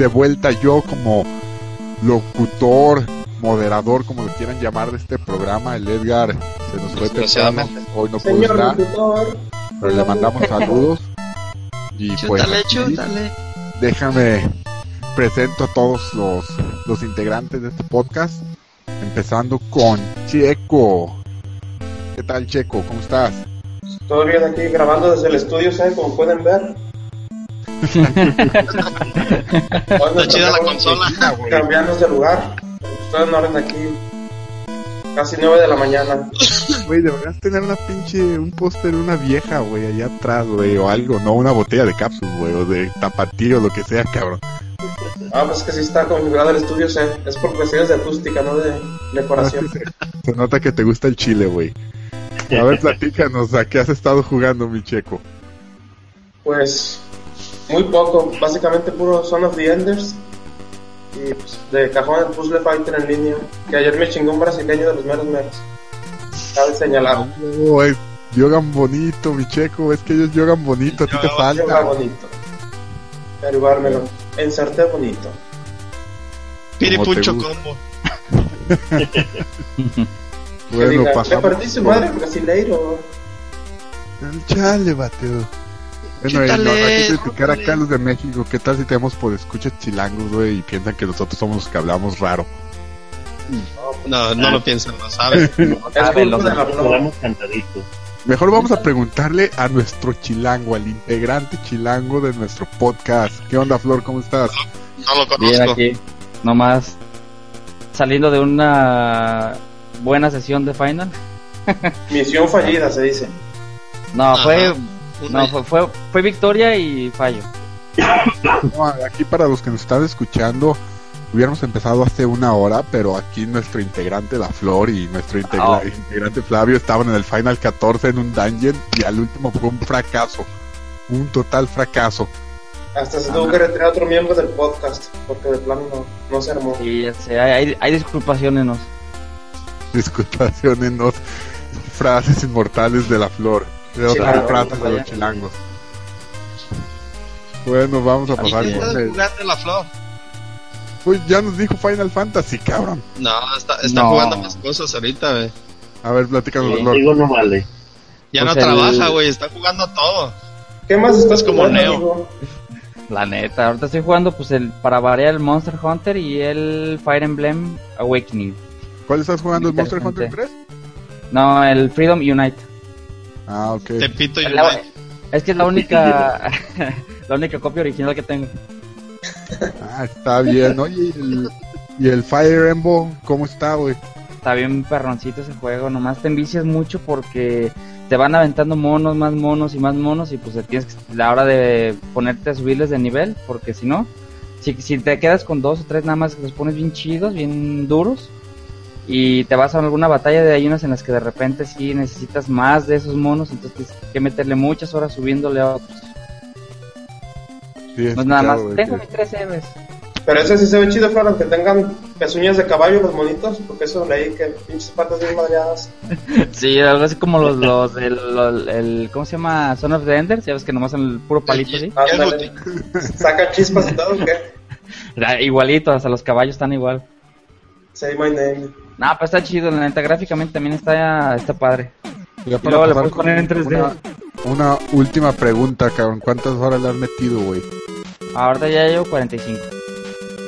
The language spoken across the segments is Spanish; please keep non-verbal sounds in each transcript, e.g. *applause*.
de vuelta yo como locutor, moderador, como lo quieran llamar de este programa, el Edgar se nos fue temprano, hoy no pudo estar, pero le mandamos saludos. Y pues Chútale, chútale. déjame presento a todos los, los integrantes de este podcast, empezando con Checo. ¿Qué tal Checo? ¿Cómo estás? Todo bien aquí grabando desde el estudio, ¿saben? Como pueden ver. Está chida la consola. Cambiando de lugar. Estoy en orden aquí. Casi 9 de la mañana. Güey, deberías tener una pinche, un póster una vieja, güey, allá atrás, güey, o algo, no una botella de cápsulas, güey, o de tapatío, lo que sea, cabrón. Ah, pues que sí está configurado el estudio, ¿sí? es por cuestiones de acústica, no de decoración. Se nota que te gusta el chile, güey. A ver, platícanos, ¿a qué has estado jugando, mi checo? Pues muy poco, básicamente puro Son of the Enders. Y pues de cajón el Puzzle Fighter en línea. Que ayer me chingó un brasileño de los meros meros. Cabe señalar. Oh, es, yogan bonito, mi checo, es que ellos yogan bonito, a ti te falta. bonito. Derivármelo. Ensarté bonito. Te combo. *laughs* Bueno, diga, le pasamos. partí su con- madre brasileiro. El chale, bateo. Bueno, y Chútale, no, hay que criticar acá a los de México. ¿Qué tal si tenemos por escuchas chilangos, güey, y piensan que nosotros somos los que hablamos raro? No, no lo piensan, lo saben. *laughs* Es saben, hablamos. Mejor vamos a preguntarle a nuestro chilango, al integrante chilango de nuestro podcast. ¿Qué onda, Flor? ¿Cómo estás? No lo Bien conozco. aquí, nomás saliendo de una buena sesión de final. *laughs* Misión fallida, se dice. No, Ajá. fue, no fue, fue, fue victoria y fallo. *coughs* No, aquí para los que nos están escuchando, hubiéramos empezado hace una hora, pero aquí nuestro integrante, la Flor, y nuestro integra- Ah. integrante Flavio estaban en el Final 14 en un dungeon y al último fue un fracaso. Un total fracaso. Hasta se tuvo que retirar otro miembro del podcast. Porque de plano no, no se armó. Y ya sé, hay, hay, hay disculpaciones. ¿no? Disculpaciones, no. Frases inmortales de la Flor. De otras Chilango, de los chilangos. Bueno, vamos a ¿Y pasar qué con el... jugando la flor? Pues ya nos dijo Final Fantasy, cabrón. No, está, está No. jugando más cosas ahorita, güey. A ver, platícanos, Flor. Contigo no vale. Ya Pues no el- trabaja, güey, está jugando todo. ¿Qué más estás como Neo. amigo? La neta, ahorita estoy jugando pues el para variar el Monster Hunter y el Fire Emblem Awakening. ¿Cuál estás jugando? ¿El Monster Hunter Interesante. 3? No, el Freedom Unite. Ah, ok. Tepito La- es que es la única *laughs* la única copia original que tengo. Ah, está bien. Oye, ¿y el, y el Fire Emblem cómo está, güey? Está bien perroncito ese juego, nomás te envicias mucho porque te van aventando monos, más monos y más monos y pues te tienes que, la hora de ponerte a subirles de nivel, porque si no, si, si te quedas con dos o tres nada más los pones bien chidos, bien duros y te vas a alguna batalla de hay unas en las que de repente sí necesitas más de esos monos, entonces tienes que meterle muchas horas subiéndole a otros. Sí, he No es nada más, güey, tengo que- mis tres héroes. Pero ese sí se ve chido, Flor, aunque tengan pezuñas de caballo los monitos. Porque eso leí que pinches patas bien madreadas. *laughs* Sí, algo así como los, los el, ¿cómo se llama? Son of the Enders, ya ves que nomás son el puro palito así. Ándale. Sacan chispas y todo, ¿o ¿qué? *laughs* Igualito, hasta los caballos están igual. Say my name. No, pero está chido, la neta, gráficamente también está, está padre. Ya Y para luego le poner en 3D. Una, una última pregunta, cabrón. ¿Cuántas horas le has metido, güey? Ahorita ya llevo 45.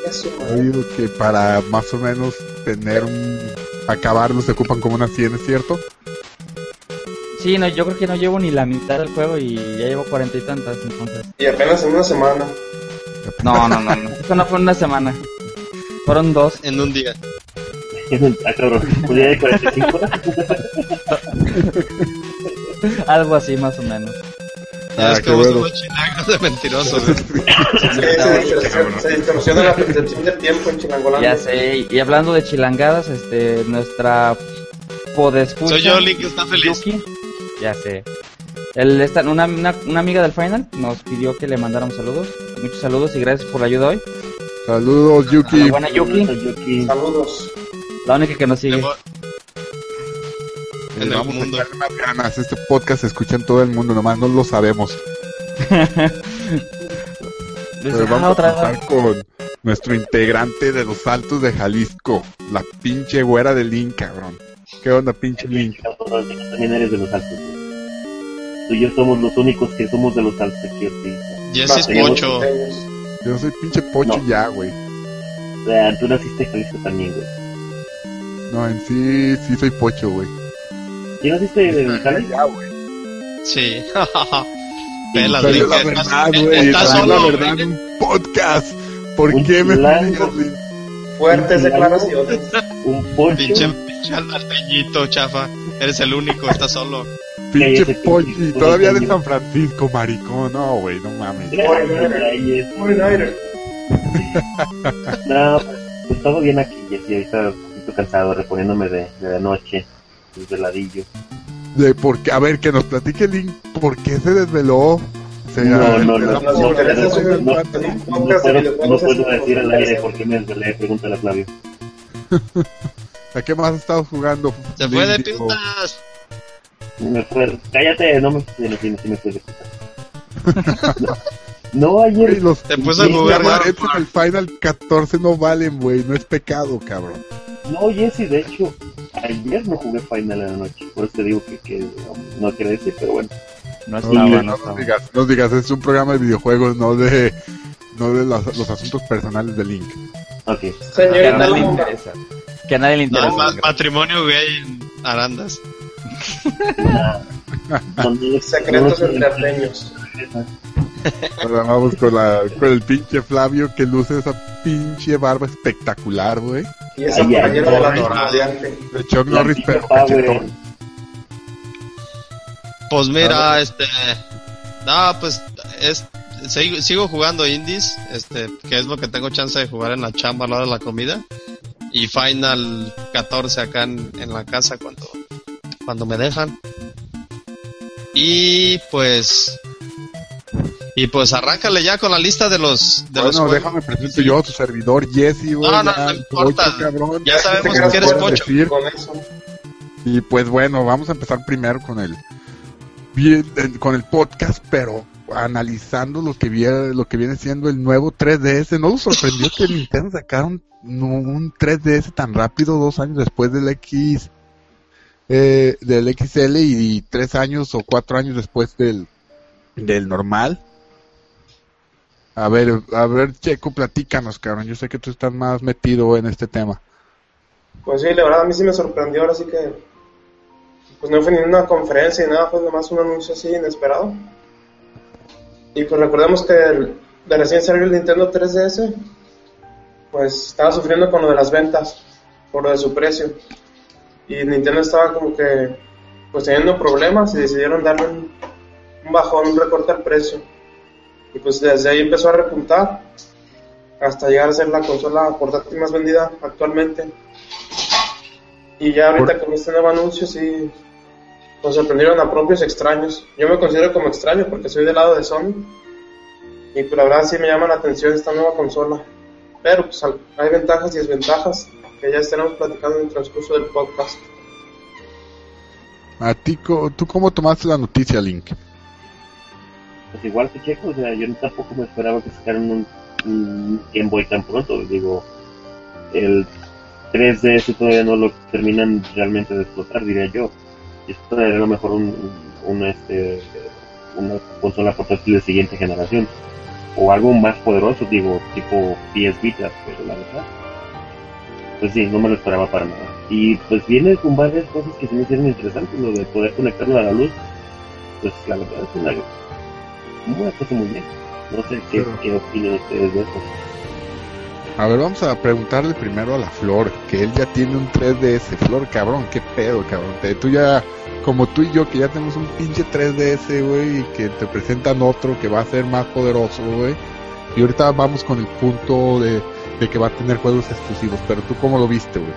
Eso, oído que para más o menos tener un... Acabarlo se ocupan como unas 100, ¿es cierto? Sí, no, yo creo que no llevo ni la mitad del juego y ya llevo cuarenta y tantas, entonces. Y apenas en una semana. No, no, no, no. Eso no fue una semana. Fueron dos. En un día. Ah, cabrón. Un día de 45 horas. Algo así, más o menos. Ah, es qué como bueno. somos chilangos *laughs* de mentirosos, güey. Sí, se, distorsiona la percepción del tiempo en Chilangolandia. Ya sé, y hablando de chilangadas, este, nuestra podescucha. Soy yo, Link, está feliz. Yuki, ya sé. El, esta, una, una, una amiga del Final nos pidió que le mandáramos saludos. Muchos saludos y gracias por la ayuda hoy. Saludos, Yuki. buena Yuki, Yuki. Saludos. La única que nos sigue. En el vamos mundo. a echarle más ganas. Este podcast se escucha en todo el mundo, nomás no lo sabemos. *laughs* Pero Ah, vamos a empezar con nuestro integrante de los Altos de Jalisco, la pinche güera de Link, cabrón. ¿Qué onda, pinche Link? También eres de los altos. güey. Tú y yo somos los únicos que somos de los altos. Jesse es pocho. Yo soy pinche pocho No. ya, güey. O sea, tú naciste en Jalisco también, güey. No, en sí, sí soy pocho, güey. ¿Sí naciste en Jalisco? Ya, güey. Sí. Pelas, la verdad, güey. la solo. verdad en un podcast. ¿Por Un qué me? Fuertes declaraciones. Un pocho. Pinche, pinche alpeñito, chafa. Eres el único, estás solo. Pinche Y todavía de. San Francisco, maricón. No, güey, no mames. No, pues todo bien aquí, Jessy. Ahorita cansado, reponiéndome de, de la noche, desde ladillo. De por qué- a ver, que nos platique Link. ¿Por qué se desveló? O sea, No, no, no, no, interesa no, no, no de puedo, no decir al aire por qué me desvelé, pregúntale a Flavio. *laughs* ¿A qué más has estado jugando? Se fue de pintas. Me fue- cállate, no me, sí, sí me puedes escuchar. *laughs* No, güey, ayer, los Te puse a jugar en el Final 14 no valen, güey. No es pecado, cabrón. No, Jessy, de hecho, ayer no jugué Final en la noche, por eso te digo que, que no quiere decir, pero bueno. No estaba, no, no nos estaba. digas, no digas, es un programa de videojuegos, no de, no de los asuntos personales de Link. Ok. Que a Señorita nadie le interesa. Que a nadie le No, interesa. ma- matrimonio gay en Arandas. *laughs* *laughs* Los- Secretos son los- entre arteños. *laughs* Ahora vamos con, la, con el pinche Flavio que luce esa pinche barba espectacular, güey. Y esa Ay, playera de la radiante. De Chuck Norris, pero cachetón. Pues mira, este. No, pues es. Sigo, sigo jugando indies, este, que es lo que tengo chance de jugar en la chamba a la hora de la comida. Y Final 14 acá en, en la casa cuando, cuando me dejan. Y pues. Y pues arráncale ya con la lista de los. De los Bueno, juegos. déjame presento yo, tu servidor Jesse, güey. No, no, ya, no importa. Pocho, cabrón. Ya sabemos ¿qué que eres Pocho. Con eso. Y pues bueno, vamos a empezar primero con el bien, con el podcast, pero analizando lo que viene, lo que viene siendo el nuevo 3DS. ¿No nos sorprendió que *laughs* Nintendo sacaron un 3DS tan rápido dos años después del X eh, del XL y, tres años o cuatro años después del del normal? A ver, a ver, Checo, platícanos, cabrón. Yo sé que tú estás más metido en este tema. Pues sí, la verdad a mí sí me sorprendió, ahora sí que pues no fue ni una conferencia ni nada, fue nomás un anuncio así inesperado. Y pues recordemos que de recién salió el Nintendo 3DS, pues estaba sufriendo con lo de las ventas, por lo de su precio. Y Nintendo estaba como que pues teniendo problemas y decidieron darle un, un bajón, un recorte al precio. Y pues desde ahí empezó a repuntar hasta llegar a ser la consola portátil más vendida actualmente. Y ya ahorita con este nuevo anuncio sí nos sorprendieron a propios extraños. Yo me considero como extraño porque soy del lado de Sony. Y pues la verdad sí me llama la atención esta nueva consola. Pero pues hay ventajas y desventajas que ya estaremos platicando en el transcurso del podcast. A ti, ¿tú cómo tomaste la noticia, Link? Pues igual que Checo, o sea, yo tampoco me esperaba que sacaran un, un Game tan pronto. Digo, el 3DS todavía no lo terminan realmente de explotar, diría yo. Esto era a lo mejor un, un- este, una consola portátil de siguiente generación. O algo más poderoso, digo, tipo PS Vita, pero la verdad. Pues sí, no me lo esperaba para nada. Y pues viene con varias cosas que se me hicieron interesantes, lo de poder conectarlo a la luz. Pues la verdad es una una cosa muy bien. No sé qué, Pero- qué opinan ustedes de eso. A ver, vamos a preguntarle primero a la Flor, que él ya tiene un 3DS. Flor, cabrón, qué pedo, cabrón. Te- Tú ya, como tú y yo, que ya tenemos un pinche 3DS, güey, y que te presentan otro que va a ser más poderoso, güey. Y ahorita vamos con el punto de, de que va a tener juegos exclusivos. Pero tú, ¿cómo lo viste, güey?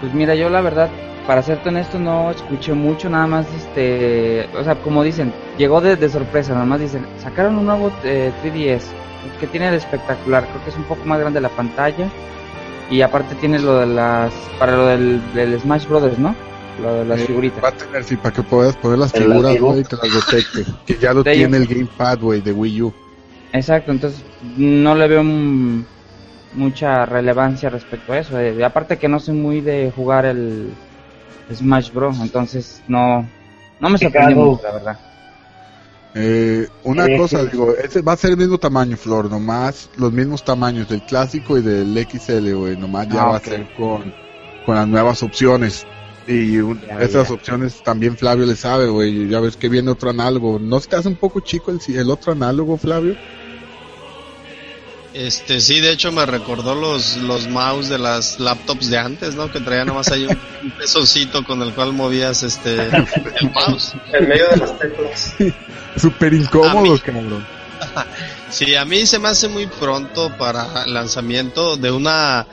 Pues mira, yo la verdad, para serte honesto, no escuché mucho, nada más, este, o sea, como dicen, llegó de, de sorpresa, nada más dicen, sacaron un nuevo eh, 3DS, que tiene de espectacular, creo que es un poco más grande la pantalla, y aparte tiene lo de las, para lo del, del Smash Brothers, ¿no? Lo de las Eh, figuritas. Va a tener, sí, para que puedas poner las El figuras, güey, y te las detecte. Que ya lo De tiene el Gamepad, güey, de Wii U. Exacto, entonces no le veo mm, mucha relevancia respecto a eso. Eh, aparte que no soy muy de jugar el Smash Bros, entonces no, no me sorprendió mucho, la verdad. Eh, una Sí, cosa, sí. digo, ese va a ser el mismo tamaño, Flor, nomás los mismos tamaños del clásico y del XL, güey, nomás ya Ah, va a ser con, con las nuevas opciones. Y un- Ya, esas ya. opciones también Flavio le sabe, güey, ya ves que viene otro análogo. ¿No se te hace un poco chico el, el otro análogo, Flavio? Este, sí, de hecho me recordó los, los mouse de las laptops de antes, ¿no? Que traían nomás ahí un, un *laughs* pezoncito con el cual movías este, el mouse. En medio de las teclas. Súper A incómodo, mí- cabrón. *laughs* Sí, a mí se me hace muy pronto para el lanzamiento de una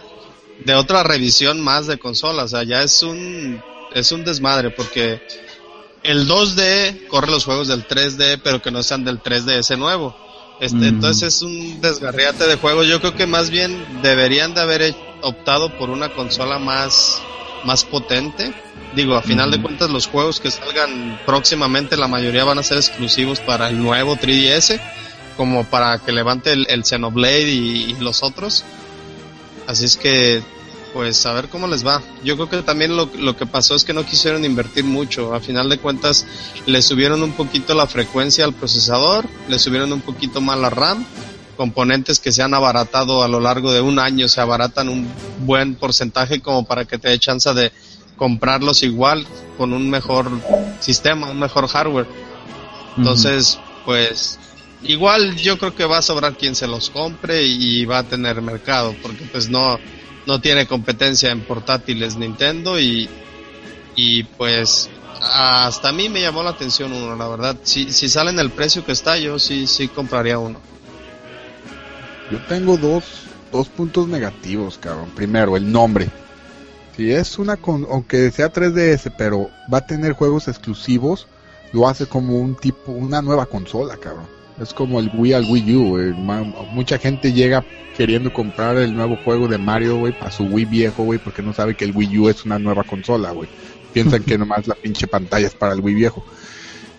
de otra revisión más de consola, o sea, ya es un es un desmadre porque el 2D corre los juegos del 3D, pero que no sean del 3DS nuevo. Este, Mm. entonces es un desgarriate de juegos. Yo creo que más bien deberían de haber optado por una consola más más potente. Digo, a final de Mm. cuentas los juegos que salgan próximamente la mayoría van a ser exclusivos para el nuevo 3DS como para que levante el, el Xenoblade y, y los otros. Así es que, pues a ver cómo les va. Yo creo que también lo, lo que pasó es que no quisieron invertir mucho. A final de cuentas, le subieron un poquito la frecuencia al procesador, le subieron un poquito más la RAM. Componentes que se han abaratado a lo largo de un año se abaratan un buen porcentaje como para que te dé chance de comprarlos igual con un mejor sistema, un mejor hardware. Entonces, pues igual yo creo que va a sobrar quien se los compre y va a tener mercado, porque pues no, no tiene competencia en portátiles Nintendo y, y pues hasta a mí me llamó la atención uno, la verdad. Si, si sale en el precio que está, yo sí, sí compraría uno. Yo tengo dos, dos puntos negativos, cabrón. Primero, el nombre. Si es una, con, aunque sea 3DS, pero va a tener juegos exclusivos, lo hace como un tipo, una nueva consola, cabrón. Es como el Wii al Wii U, güey. Mucha gente llega queriendo comprar el nuevo juego de Mario, güey, para su Wii viejo, güey, porque no sabe que el Wii U es una nueva consola, güey. Piensan que *laughs* nomás la pinche pantalla es para el Wii viejo.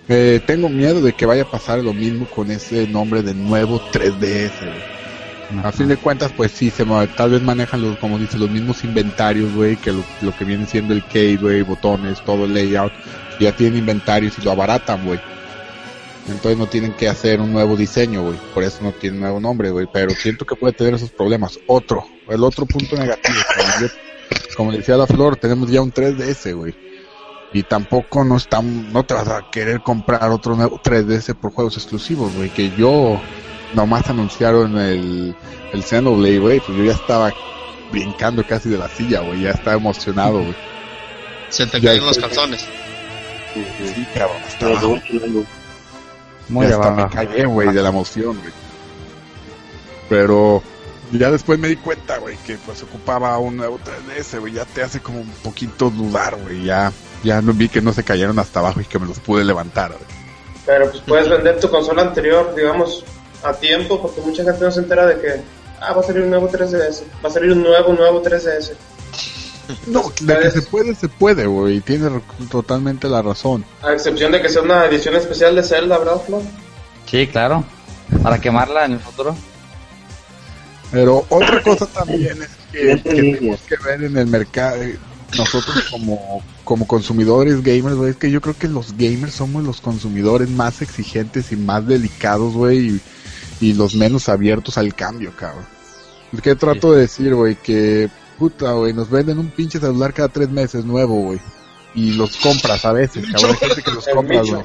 Eh, tengo miedo de que vaya a pasar lo mismo con ese nombre de nuevo 3DS, güey. A fin de cuentas, pues sí, se tal vez manejan los, como dice, los mismos inventarios, güey, que lo, lo que viene siendo el key, güey, botones, todo el layout. Ya tienen inventarios y lo abaratan, güey. Entonces no tienen que hacer un nuevo diseño, güey. Por eso no tiene nuevo nombre, güey. Pero siento que puede tener esos problemas. Otro, el otro punto negativo, cabrón, yo- como decía la Flor, tenemos ya un 3DS, güey. Y tampoco no están, no te vas a querer comprar otro nuevo 3DS por juegos exclusivos, güey. Que yo nomás anunciaron el, el Xenoblade, güey, pues yo ya estaba brincando casi de la silla, güey. Ya estaba emocionado, güey. Se te caen los calzones. Sí, cabrón, estaba, luego chulando. Muy ya hasta me cagué, güey, de la emoción, güey. Pero ya después me di cuenta, güey, que pues ocupaba un nuevo 3DS, güey. Ya te hace como un poquito dudar, güey. Ya, ya no vi que no se cayeron hasta abajo y que me los pude levantar, güey. Pero pues puedes vender tu consola anterior, digamos, a tiempo, porque mucha gente no se entera de que, ah, va a salir un nuevo 3DS, va a salir un nuevo, nuevo 3DS. No, de que se puede, se puede, güey. Tienes totalmente la razón. A excepción de que sea una edición especial de Zelda, ¿verdad, Flo? Sí, claro. Para quemarla en el futuro. Pero otra cosa también es que, tenemos que ver en el mercado, eh, nosotros como, como consumidores gamers, güey, es que yo creo que los gamers somos los consumidores más exigentes y más delicados, güey, y, y los menos abiertos al cambio, cabrón. Es que trato de decir, güey, que puta, güey, nos venden un pinche celular cada tres meses nuevo, güey. Y los compras a veces, *laughs* cabrón. Hay gente que los compra, güey.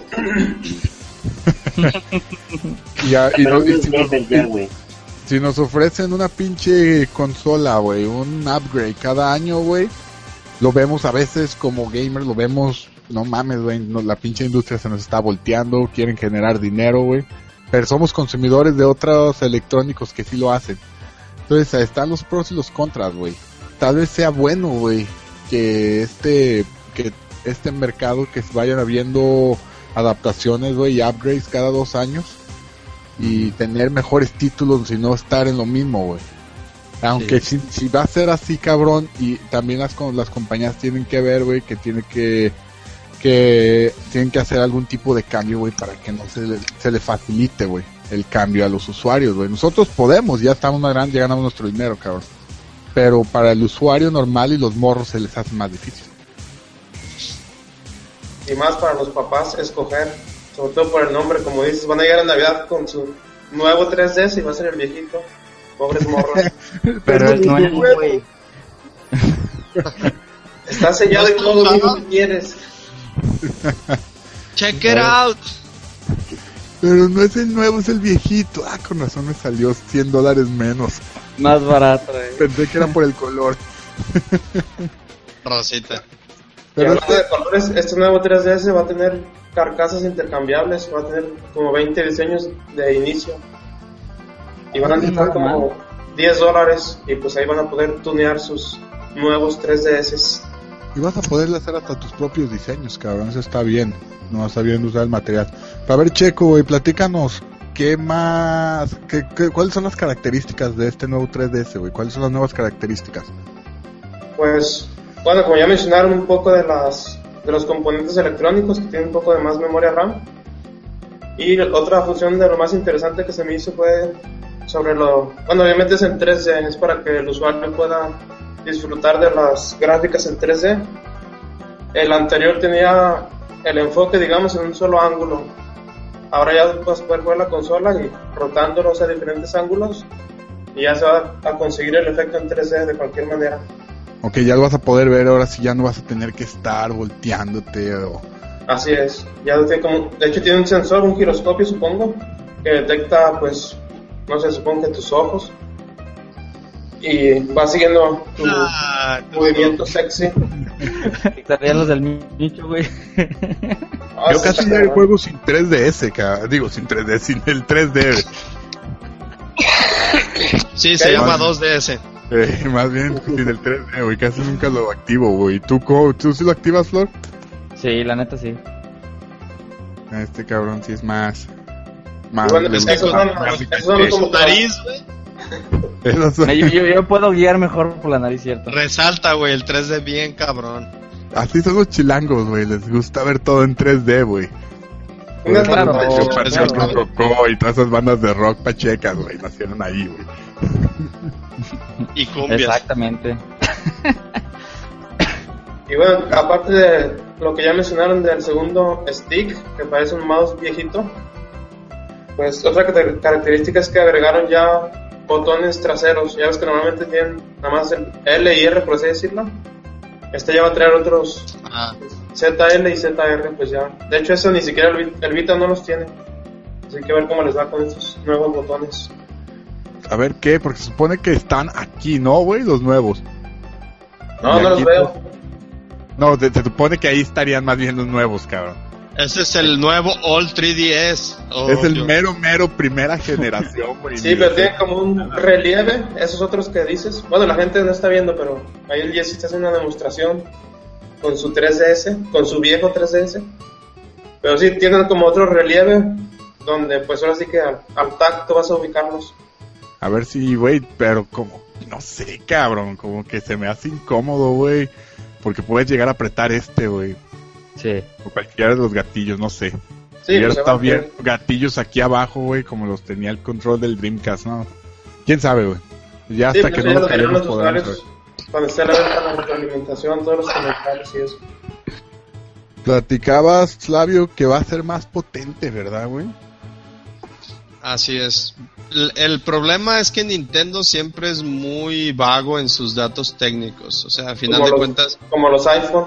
*laughs* Y, no- si nos- si ofrecen una pinche consola, güey, un upgrade cada año, güey, lo vemos a veces como gamers, lo vemos, no mames, güey, no- la pinche industria se nos está volteando, quieren generar dinero, güey, pero somos consumidores de otros electrónicos que sí lo hacen. Entonces, están los pros y los contras, güey. Tal vez sea bueno, güey, que este, que este mercado que vayan habiendo adaptaciones, güey, y upgrades cada dos años y tener mejores títulos y no estar en lo mismo, güey. Aunque si, si va a ser así, cabrón, y también las, las compañías tienen que ver, güey, que tiene que que tienen que hacer algún tipo de cambio, güey, para que no se le, se le facilite, güey. el cambio a los usuarios, güey. Nosotros podemos, ya estamos más grandes, ya ganamos nuestro dinero, cabrón. Pero para el usuario normal y los morros se les hace más difícil. Y más para los papás escoger, sobre todo por el nombre, como dices, van a llegar a Navidad con su nuevo 3DS y va a ser el viejito. Pobres morros. *laughs* Pero es nuevo, güey. *laughs* Está sellado y todo lo que quieres. *laughs* Check it out. Pero no es el nuevo, es el viejito. Ah, con razón me salió 100 dólares menos. Más barato, güey. Pensé que era por el color. Rosita. Y Pero hablando de colores, este nuevo 3DS va a tener carcasas intercambiables, va a tener como 20 diseños de inicio. Y van a costar como 10 dólares y pues ahí van a poder tunear sus nuevos 3DS. Y vas a poderle hacer hasta tus propios diseños, cabrón. Eso está bien. No está bien usar el material. Para ver, Checo, güey, platícanos. ¿Qué más? Qué, qué- cuáles son las características de este nuevo 3DS, güey? ¿Cuáles son las nuevas características? Pues, bueno, como ya mencionaron un poco de las de los componentes electrónicos que tienen un poco de más memoria RAM. Y otra función de lo más interesante que se me hizo fue sobre lo, bueno, obviamente es en 3D, es para que el usuario pueda disfrutar de las gráficas en 3D. El anterior tenía el enfoque, digamos, en un solo ángulo. Ahora ya vas a poder ver la consola y rotándolos a diferentes ángulos y ya se va a conseguir el efecto en 3D de cualquier manera. Ok, ya lo vas a poder ver. Ahora sí ya no vas a tener que estar volteándote o... Así es, ya tiene como, de hecho tiene un sensor, un giroscopio supongo, que detecta pues, no sé, supongo que tus ojos y va siguiendo tu Ah, movimiento sexy. Estarían los del nicho, güey. Ah, Yo casi ya cabrón. juego sin 3DS, ca- digo sin 3D, sin el 3D. Sí, se llama 2DS. Eh, más bien sin el 3D, güey. Casi nunca lo activo, güey. ¿Tú, co- ¿Tú sí lo activas, Flor? Sí, la neta sí. Este cabrón sí es más... Más... Bueno, es que más son rico. como- Nariz, güey. *laughs* Esos Yo, yo- yo puedo guiar mejor por la nariz, ¿cierto? Resalta, güey, el 3D bien cabrón. Así son los chilangos, güey. Les gusta ver todo en 3D, güey. Una Claro. claro. un Rococó y todas esas bandas de rock pachecas, güey. Nacieron ahí, güey. *laughs* Y cumbias. Exactamente. *laughs* Y bueno, aparte de lo que ya mencionaron del segundo stick, que parece un mouse viejito, pues otra car- característica es que agregaron ya botones traseros. Ya ves que normalmente tienen nada más el L y R, por así decirlo. Este ya va a traer otros Ah, ZL y ZR, pues ya. De hecho, eso ni siquiera el, el Vita no los tiene. Así que a ver cómo les va con estos nuevos botones. A ver qué, porque se supone que están aquí, ¿no, güey? Los nuevos. No, Y no los veo. No, se, se supone que ahí estarían más bien los nuevos, cabrón. Ese es el nuevo All 3DS. Oh, es el Dios. mero, mero primera generación, güey. Sí, pero tiene como un relieve, esos otros que dices. Bueno, la gente no está viendo, pero ahí el Jesse está haciendo una demostración con su 3DS, con su viejo 3DS. Pero sí, tienen como otro relieve, donde pues ahora sí que al, al tacto vas a ubicarlos. A ver si, güey, pero como, no sé, cabrón, como que se me hace incómodo, güey. Porque puedes llegar a apretar este, güey. Sí. O cualquiera de los gatillos, no sé. Sí, Hubiera pues, a bien gatillos aquí abajo, güey, como los tenía el control del Dreamcast, ¿no? ¿Quién sabe, güey? Ya Sí, hasta pues que ya no lo tenemos los podremos usuarios saber. cuando esté a la venta la retroalimentación, todos los comentarios y eso. Platicabas, Flavio, que va a ser más potente, ¿verdad, güey? Así es. El, el problema es que Nintendo siempre es muy vago en sus datos técnicos. O sea, a final Como de los- cuentas, Como los iPhone.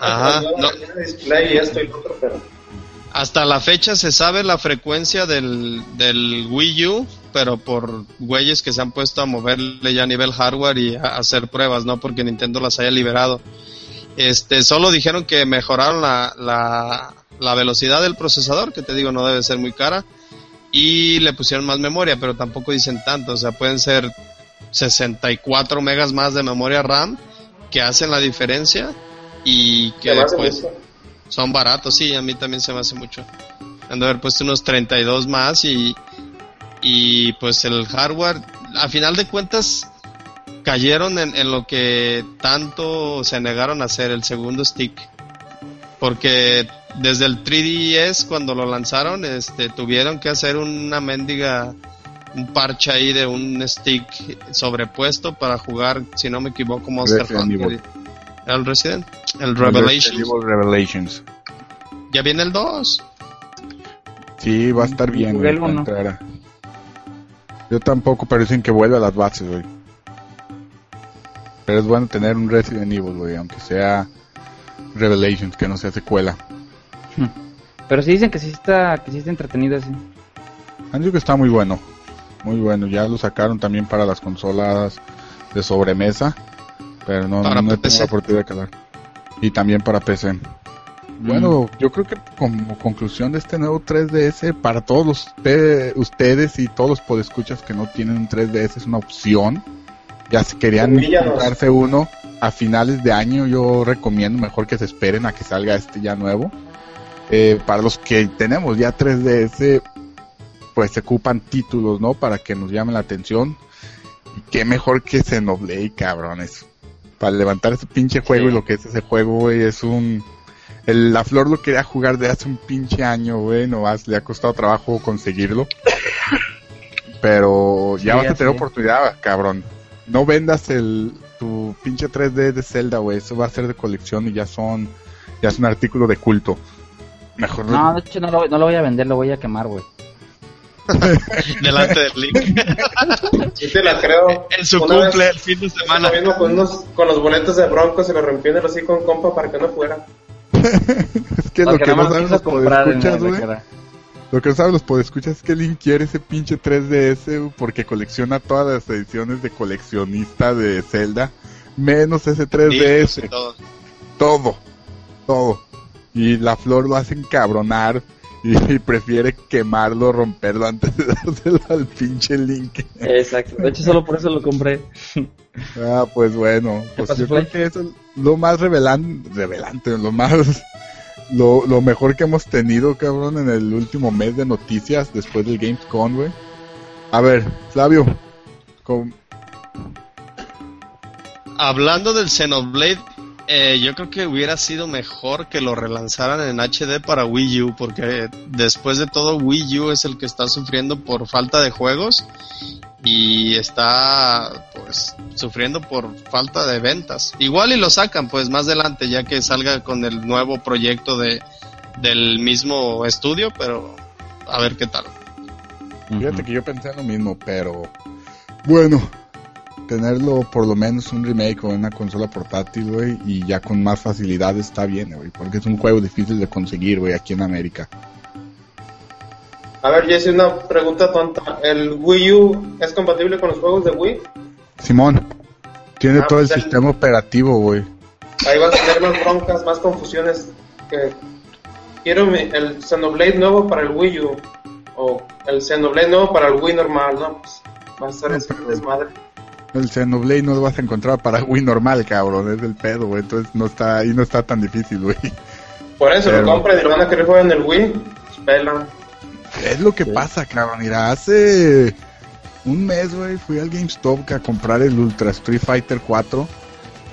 Ajá, Tiene no. display y esto y lo otro, pero hasta la fecha se sabe la frecuencia del, del Wii U, pero por güeyes que se han puesto a moverle ya a nivel hardware y a hacer pruebas, no porque Nintendo las haya liberado. Este, solo dijeron que mejoraron la, la, la velocidad del procesador, que te digo no debe ser muy cara, y le pusieron más memoria, pero tampoco dicen tanto, o sea, pueden ser 64 megas más de memoria RAM que hacen la diferencia y que mucho. son baratos, sí, a mí también se me hace mucho. Han de haber puesto unos 32 más y, y pues el hardware, a final de cuentas, cayeron en, en lo que tanto se negaron a hacer el segundo stick. Porque desde el 3DS cuando lo lanzaron, este, tuvieron que hacer una mendiga, un parche ahí de un stick sobrepuesto para jugar, si no me equivoco, Monster Hunter. ¿El Resident? El Resident Revelation. Evil Revelations. Ya viene el 2. Sí, va a estar bien, güey. Yo tampoco, pero dicen que vuelve a las bases, güey. Pero es bueno tener un Resident Evil, güey, aunque sea Revelations, que no sea secuela. Pero sí dicen que sí está, que sí está entretenido así. Han dicho que está muy bueno. Muy bueno. Ya lo sacaron también para las consolas de sobremesa. Pero no, Para no he tenido PC. la oportunidad de calar. Y también para PC. Bueno, yo creo que como conclusión de este nuevo 3DS, para todos los ustedes y todos los podescuchas que no tienen un 3DS, es una opción. Ya si querían comprarse uno a finales de año, yo recomiendo mejor que se esperen a que salga este ya nuevo. Eh, para los que tenemos ya 3DS, pues se ocupan títulos, ¿no? Para que nos llamen la atención. Y qué mejor que Xenoblade, cabrones. Para levantar ese pinche juego Sí. y lo que es ese juego, güey, es un... El, la Flor lo quería jugar de hace un pinche año, güey, nomás le ha costado trabajo conseguirlo. *laughs* Pero ya Sí, vas a tener oportunidad, cabrón. No vendas el tu pinche 3D de Zelda, güey. Eso va a ser de colección y ya son ya es un artículo de culto. Mejor No, de hecho no lo, no lo voy a vender, lo voy a quemar, güey. *laughs* Delante del Link. Sí te la creo. en su Una cumple vez el fin de semana. Lo mismo con, unos, con los boletos de Broncos y lo rompieron así con compa para que no fuera. *laughs* es que lo que no más saben los en podescuchas, güey. Lo que no saben los podescuchas es que Link quiere ese pinche 3DS güey, porque colecciona todas las ediciones de coleccionista de Zelda, menos ese 3DS. Discos y todo. todo, todo. Y la flor lo hace encabronar y, y prefiere quemarlo, romperlo antes de *laughs* dárselo al pinche Link. Exacto, de hecho solo por eso lo compré. Ah, pues bueno, pues pasó, yo creo que eso es lo más revelan, revelante, lo más, *laughs* lo, lo mejor que hemos tenido, cabrón, en el último mes de noticias después del Gamescom, güey. A ver, Flavio, con- Hablando del Xenoblade, eh, yo creo que hubiera sido mejor que lo relanzaran en HD para Wii U, porque después de todo Wii U es el que está sufriendo por falta de juegos y está pues sufriendo por falta de ventas. Igual y lo sacan pues más adelante ya que salga con el nuevo proyecto de del mismo estudio, pero a ver qué tal. fíjate que yo pensé lo mismo, pero bueno, tenerlo por lo menos un remake o una consola portátil, güey, y ya con más facilidad está bien, güey, porque es un juego difícil de conseguir, güey, aquí en América. A ver, Jesse, una pregunta tonta. ¿El Wii U es compatible con los juegos de Wii? Simón, tiene Ah, todo el pues sistema operativo, güey. Ahí vas a tener más broncas, más confusiones. Que quiero el Xenoblade nuevo para el Wii U. O el Xenoblade nuevo para el Wii normal, ¿no? Pues va a ser No, ese pero- desmadre. El Xenoblade no lo vas a encontrar para Wii normal, cabrón, es del pedo, güey, entonces no está, ahí no está tan difícil, güey. Por eso Pero- lo compran y lo van a querer jugar en el Wii. Pues pelan. Es lo que pasa, cabrón, mira, hace un mes, güey, fui al GameStop a comprar el Ultra Street Fighter 4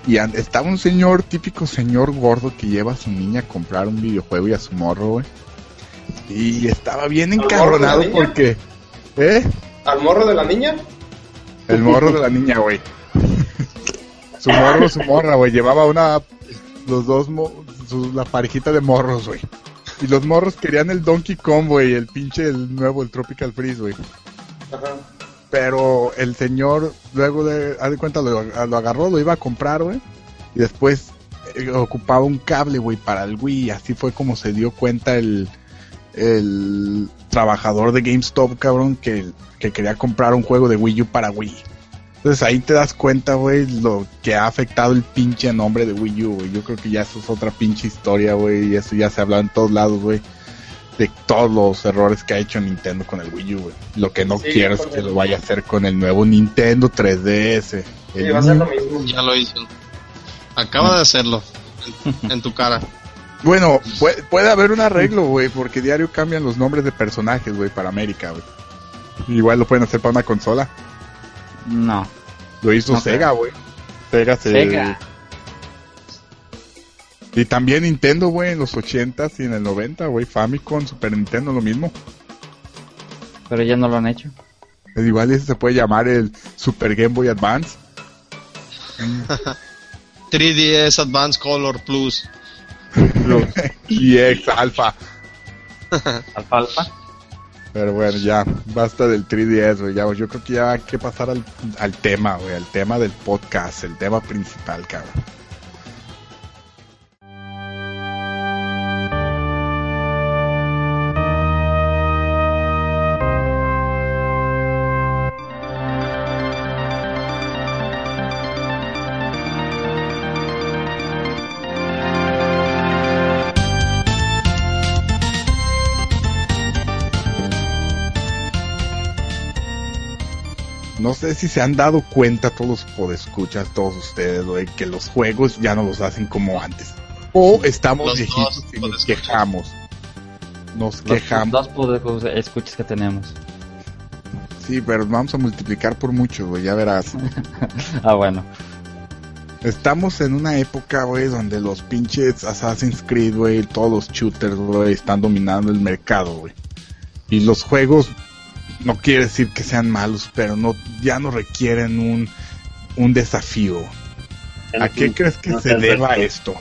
y estaba un señor, típico señor gordo que lleva a su niña a comprar un videojuego y a su morro, güey. Y estaba bien encabronado porque, ¿eh? ¿Al morro de la niña? El morro de la niña, güey. su morro, su morra, güey. Llevaba una. Los dos. mo- su- la parejita de morros, güey. Y los morros querían el Donkey Kong, güey. El pinche, el nuevo, el Tropical Freeze, güey. Ajá. Pero el señor, luego de. Haz de cuenta, lo, lo agarró, lo iba a comprar, güey. Y después eh, ocupaba un cable, güey, para el Wii. Así fue como se dio cuenta el. El trabajador de GameStop, cabrón, que, que quería comprar un juego de Wii U para Wii. Entonces ahí te das cuenta, güey, lo que ha afectado el pinche nombre de Wii U, güey. Yo creo que ya eso es otra pinche historia, güey, y eso ya se ha hablado en todos lados, güey. De todos los errores que ha hecho Nintendo con el Wii U, güey. Lo que no Sí, quiero es que el- lo vaya a hacer con el nuevo Nintendo 3DS. Sí, El va a ser lo mismo. Ya lo hizo. Acaba de hacerlo en, en tu cara. Bueno, puede, puede haber un arreglo, güey, porque diario cambian los nombres de personajes, güey, para América, güey. Igual lo pueden hacer para una consola. No. Lo hizo. Sega, güey. Sega se... Sega. Y también Nintendo, güey, en los 80s y en el 90, güey, Famicom, Super Nintendo, lo mismo. Pero ya no lo han hecho. Es igual ese se puede llamar el Super Game Boy Advance. *laughs* 3DS Advance Color Plus. *laughs* y ex Alpha. Alfa Alfa. Pero bueno, ya, basta del 3DS, güey. Ya, yo creo que ya hay que pasar al, al tema, güey, al tema del podcast, el tema principal, cabrón. Si se han dado cuenta todos los podescuchas, todos ustedes, güey, que los juegos ya no los hacen como antes. O estamos Los viejitos dos y nos quejamos. Nos Los quejamos. dos pod- escuchas que tenemos. Sí, pero vamos a multiplicar por mucho, güey, ya verás. *laughs* Ah, bueno. Estamos en una época, güey, donde los pinches Assassin's Creed, güey, todos los shooters, güey, están dominando el mercado, güey. Y los juegos, no quiere decir que sean malos, pero no, ya no requieren un, un desafío. ¿A qué crees que No se deba esto?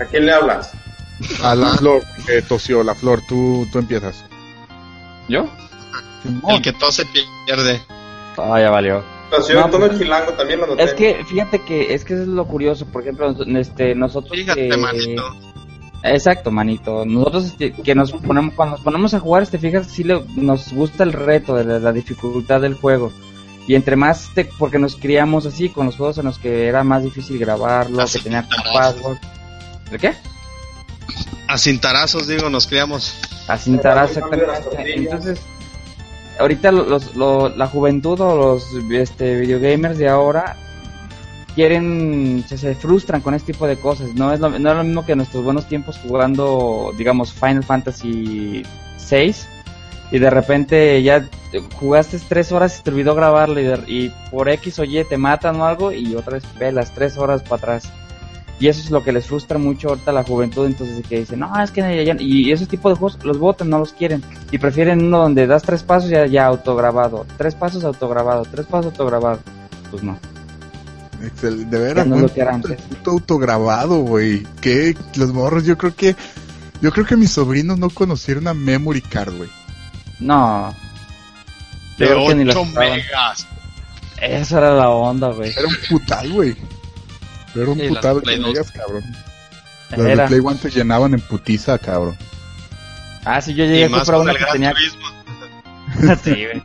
¿A quién le hablas? A la flor, que tosió, la flor, tú, tú empiezas. ¿Yo? El que tose pierde. Ah, ya valió. Si No, yo tono pues- chilango también lo noté. Es que, fíjate que, es que eso es lo curioso, por ejemplo, este, nosotros Fíjate, que- manito. Exacto, manito. Nosotros este, que nos ponemos, cuando nos ponemos a jugar, este, fijas, sí le, nos gusta el reto de la, la dificultad del juego. Y entre más, te, porque nos criamos así, con los juegos en los que era más difícil grabarlo, que tenía password. ¿De qué? A cintarazos, digo, nos criamos. A cintarazos, exactamente. Entonces, ahorita los, lo- la juventud o los este, videogamers de ahora quieren, se, se frustran con este tipo de cosas. No es, lo, no es lo mismo que nuestros buenos tiempos jugando, digamos, Final Fantasy 6 y de repente ya jugaste tres horas y te olvidó grabarlo y, por X o Y te matan o algo y otra vez ve las tres horas para atrás. Y eso es lo que les frustra mucho ahorita la juventud, entonces que dicen, no, es que ya- ya-". y ese tipo de juegos los botan, no los quieren. Y prefieren uno donde das tres pasos ya, ya autograbado, tres pasos autograbado, tres pasos autograbado. Pues no. Excel, de veras, no antes. puto autograbado, güey. Que los morros, yo creo que, yo creo que mis sobrinos no conocieron a Memory Card, güey. No. De creo que ni las 8 usaban. megas. Esa era la onda, güey. Era un putal, güey. Era un Sí, putal de megas, cabrón. Las de Era. Play One se llenaban en putiza, cabrón. Ah, sí, yo llegué Y a comprar una que tenía. *laughs* Sí, güey.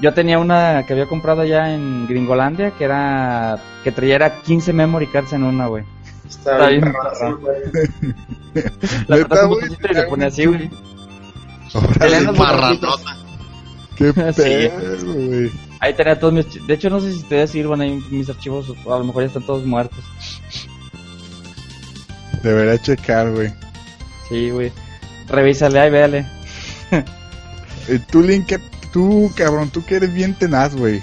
Yo tenía una que había comprado allá en Gringolandia que era que traía era 15 memory cards en una, güey. Está, Está bien, bien. La apretas un botoncito y le pones así, güey. Qué *laughs* pedo, güey. Ahí tenía todos mis De hecho, no sé si todavía sirvan ahí mis archivos, a lo mejor ya están todos muertos. Debería checar, güey. Sí, güey. Revísale ahí, véale. *laughs* Tú, Link, que- tú, cabrón, tú que eres bien tenaz, güey.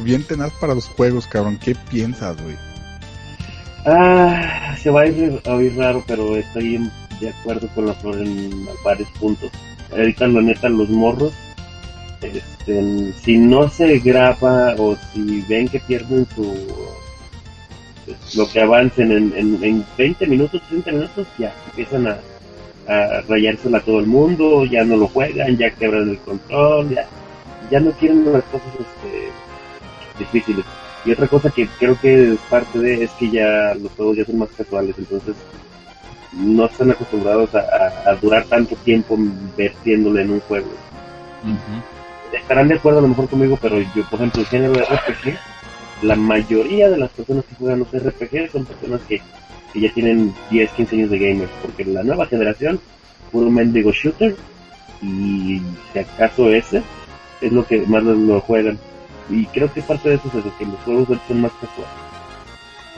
Bien tenaz para los juegos, cabrón. ¿Qué piensas, güey? Ah, se va a ir a oír raro, pero estoy de acuerdo con la flor en varios puntos. Ahorita, la neta, los morros, este, si no se graba o si ven que pierden su. pues, lo que avancen en, en, en 20 minutos, 30 minutos, ya empiezan a, a rayársela a todo el mundo, ya no lo juegan, ya quebran el control, ya, ya no quieren las cosas este, difíciles. Y otra cosa que creo que es parte de es que ya los juegos ya son más casuales, entonces no están acostumbrados a, a- a durar tanto tiempo vertiéndole en un juego. Estarán de acuerdo a lo mejor conmigo, pero yo, por ejemplo, el género de RPG, la mayoría de las personas que juegan los RPG son personas que, que ya tienen 10, 15 años de gamers, porque la nueva generación, puro mendigo shooter, y si acaso ese, es lo que más lo, juegan. Y creo que parte de eso es eso, que los juegos son más casuales.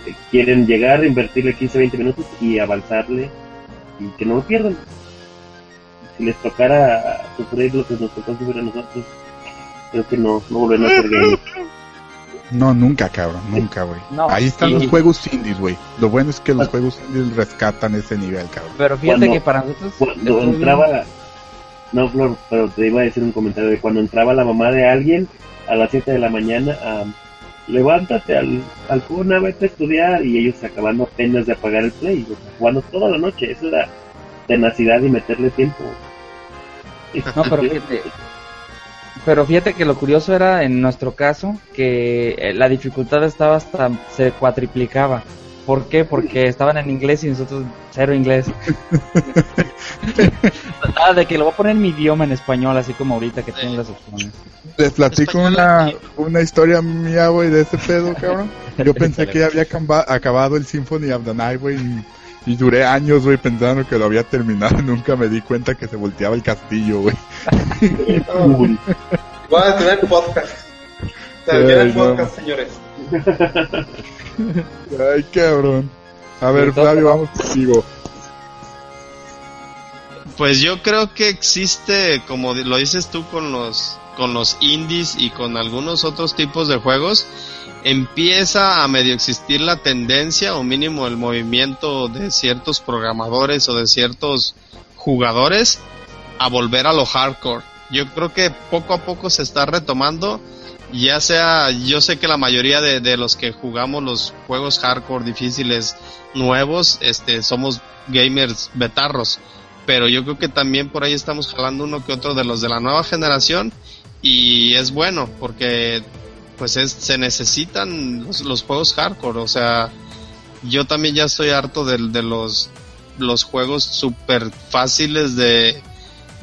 Eh, Quieren llegar, invertirle 15, 20 minutos y avanzarle y que no lo pierdan. Si les tocara sufrir lo que nos tocó sufrir a nosotros, creo que no, no volverán a ser gamers. *laughs* No, nunca, cabrón, nunca, güey. No, Ahí están y- los juegos indies, güey. Lo bueno es que los Ah. juegos indies rescatan ese nivel, cabrón. Pero fíjate Cuando- que para nosotros... Cuando entraba. No, Flor, pero te iba a decir un comentario de cuando entraba la mamá de alguien a las 7 de la mañana a. Levántate al, al cuna, vete a estudiar. Y ellos acabando apenas de apagar el play. jugando toda la noche. Eso era tenacidad y meterle tiempo. No, pero fíjate, pero fíjate que lo curioso era en nuestro caso que eh, la dificultad estaba hasta se cuatriplicaba. ¿Por qué? Porque estaban en inglés y nosotros cero inglés. *laughs* Nada de que lo voy a poner en mi idioma en español, así como ahorita que tengo las opciones. Les platico una, una historia mía, güey, de ese pedo, cabrón. Yo *laughs* pensé que ya había acabado el Symphony of the Night, güey, y, y duré años, güey, pensando que lo había terminado. Nunca me di cuenta que se volteaba el castillo, güey. *laughs* Voy a tener podcast. Se Ay, viene el no. podcast, señores. Ay, cabrón. A ver, Flavio, vamos contigo. Pues yo creo que existe, como lo dices tú con los con los indies y con algunos otros tipos de juegos, empieza a medio existir la tendencia o mínimo el movimiento de ciertos programadores o de ciertos jugadores a volver a lo hardcore. Yo creo que poco a poco se está retomando, ya sea, yo sé que la mayoría de, de los que jugamos los juegos hardcore difíciles nuevos, este, somos gamers betarros pero yo creo que también por ahí estamos jalando uno que otro de los de la nueva generación y es bueno porque pues es, se necesitan los, los juegos hardcore, o sea, yo también ya estoy harto de, de los los juegos super fáciles de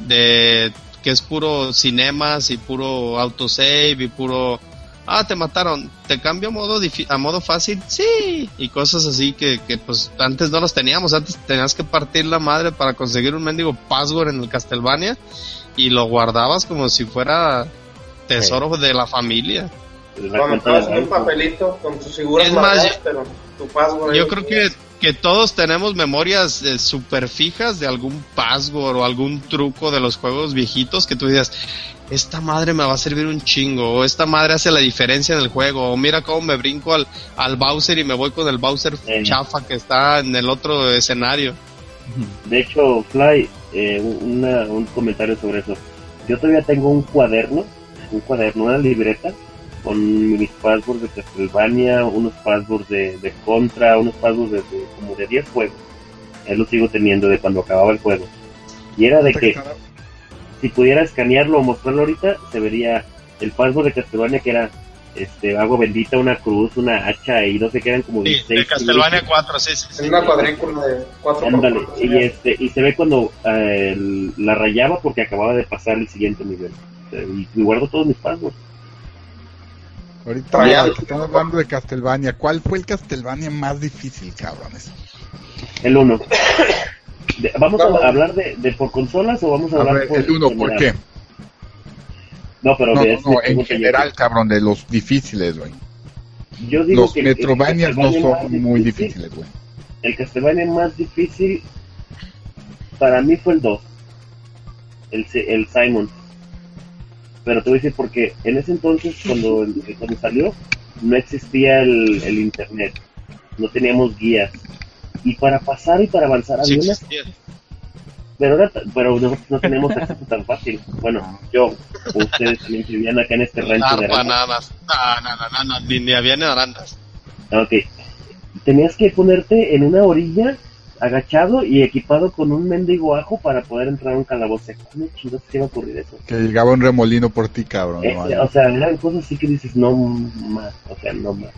de que es puro cinemas y puro autosave y puro ah te mataron te cambio a modo a modo fácil sí y cosas así que, que pues antes no las teníamos antes tenías que partir la madre para conseguir un mendigo password en el Castlevania y lo guardabas como si fuera tesoro de la familia Cuando cuenta de estabas en un banco. papelito con tus figuras Es más, yo- pero tu password ahí yo lo creo que, que todos tenemos memorias eh, super fijas de algún password o algún truco de los juegos viejitos que tú digas, esta madre me va a servir un chingo, o esta madre hace la diferencia en el juego, o mira cómo me brinco al, al Bowser y me voy con el Bowser Sí. chafa que está en el otro escenario. De hecho, Fly, eh, una- un comentario sobre eso. Yo todavía tengo un cuaderno, un cuaderno, una libreta con mis passwords de Castlevania, unos passwords de, de Contra, unos passwords de, de- como de 10 juegos. Él lo sigo teniendo de cuando acababa el juego. Y era de que si pudiera escanearlo o mostrarlo ahorita, se vería el password de Castlevania que era este agua bendita, una cruz, una hacha y no sé qué eran como 16. 4, sí, sí, En una cuadrícula de 4 Ándale, y este, y se ve cuando eh, la rayaba porque acababa de pasar el siguiente nivel. Eh, Y, y guardo todos mis passwords. Ahorita estamos hablando de Castlevania. ¿Cuál fue el Castlevania más difícil, cabrones? El 1. ¿Vamos a hablar de, de por consolas o vamos a A hablar ver, por el uno, ¿por general? qué? No, pero No, de no, este no, en general, cabrón, de los difíciles, güey. Yo digo Los que el Metrovanias no son muy difíciles, güey. El Castlevania más difícil para mí fue el 2. El, el Simon. Pero te voy a decir porque en ese entonces, cuando, cuando salió, no existía el, el internet. No teníamos guías. Y para pasar y para avanzar Sí había una pero, ta- pero no, no tenemos acceso *laughs* tan fácil. Bueno, yo, ustedes también vivían acá en este rancho de Arpa, nada más. No, no, no, ni, ni había ni arandas. Ah, Ok. Tenías que ponerte en una orilla, agachado y equipado con un mendigo ajo para poder entrar a un calabozo. ¿Cómo chingados se iba a ocurrir eso? Que llegaba un remolino por ti, cabrón. ¿no? Este, o sea, eran cosas así que dices, no más, o sea, no más.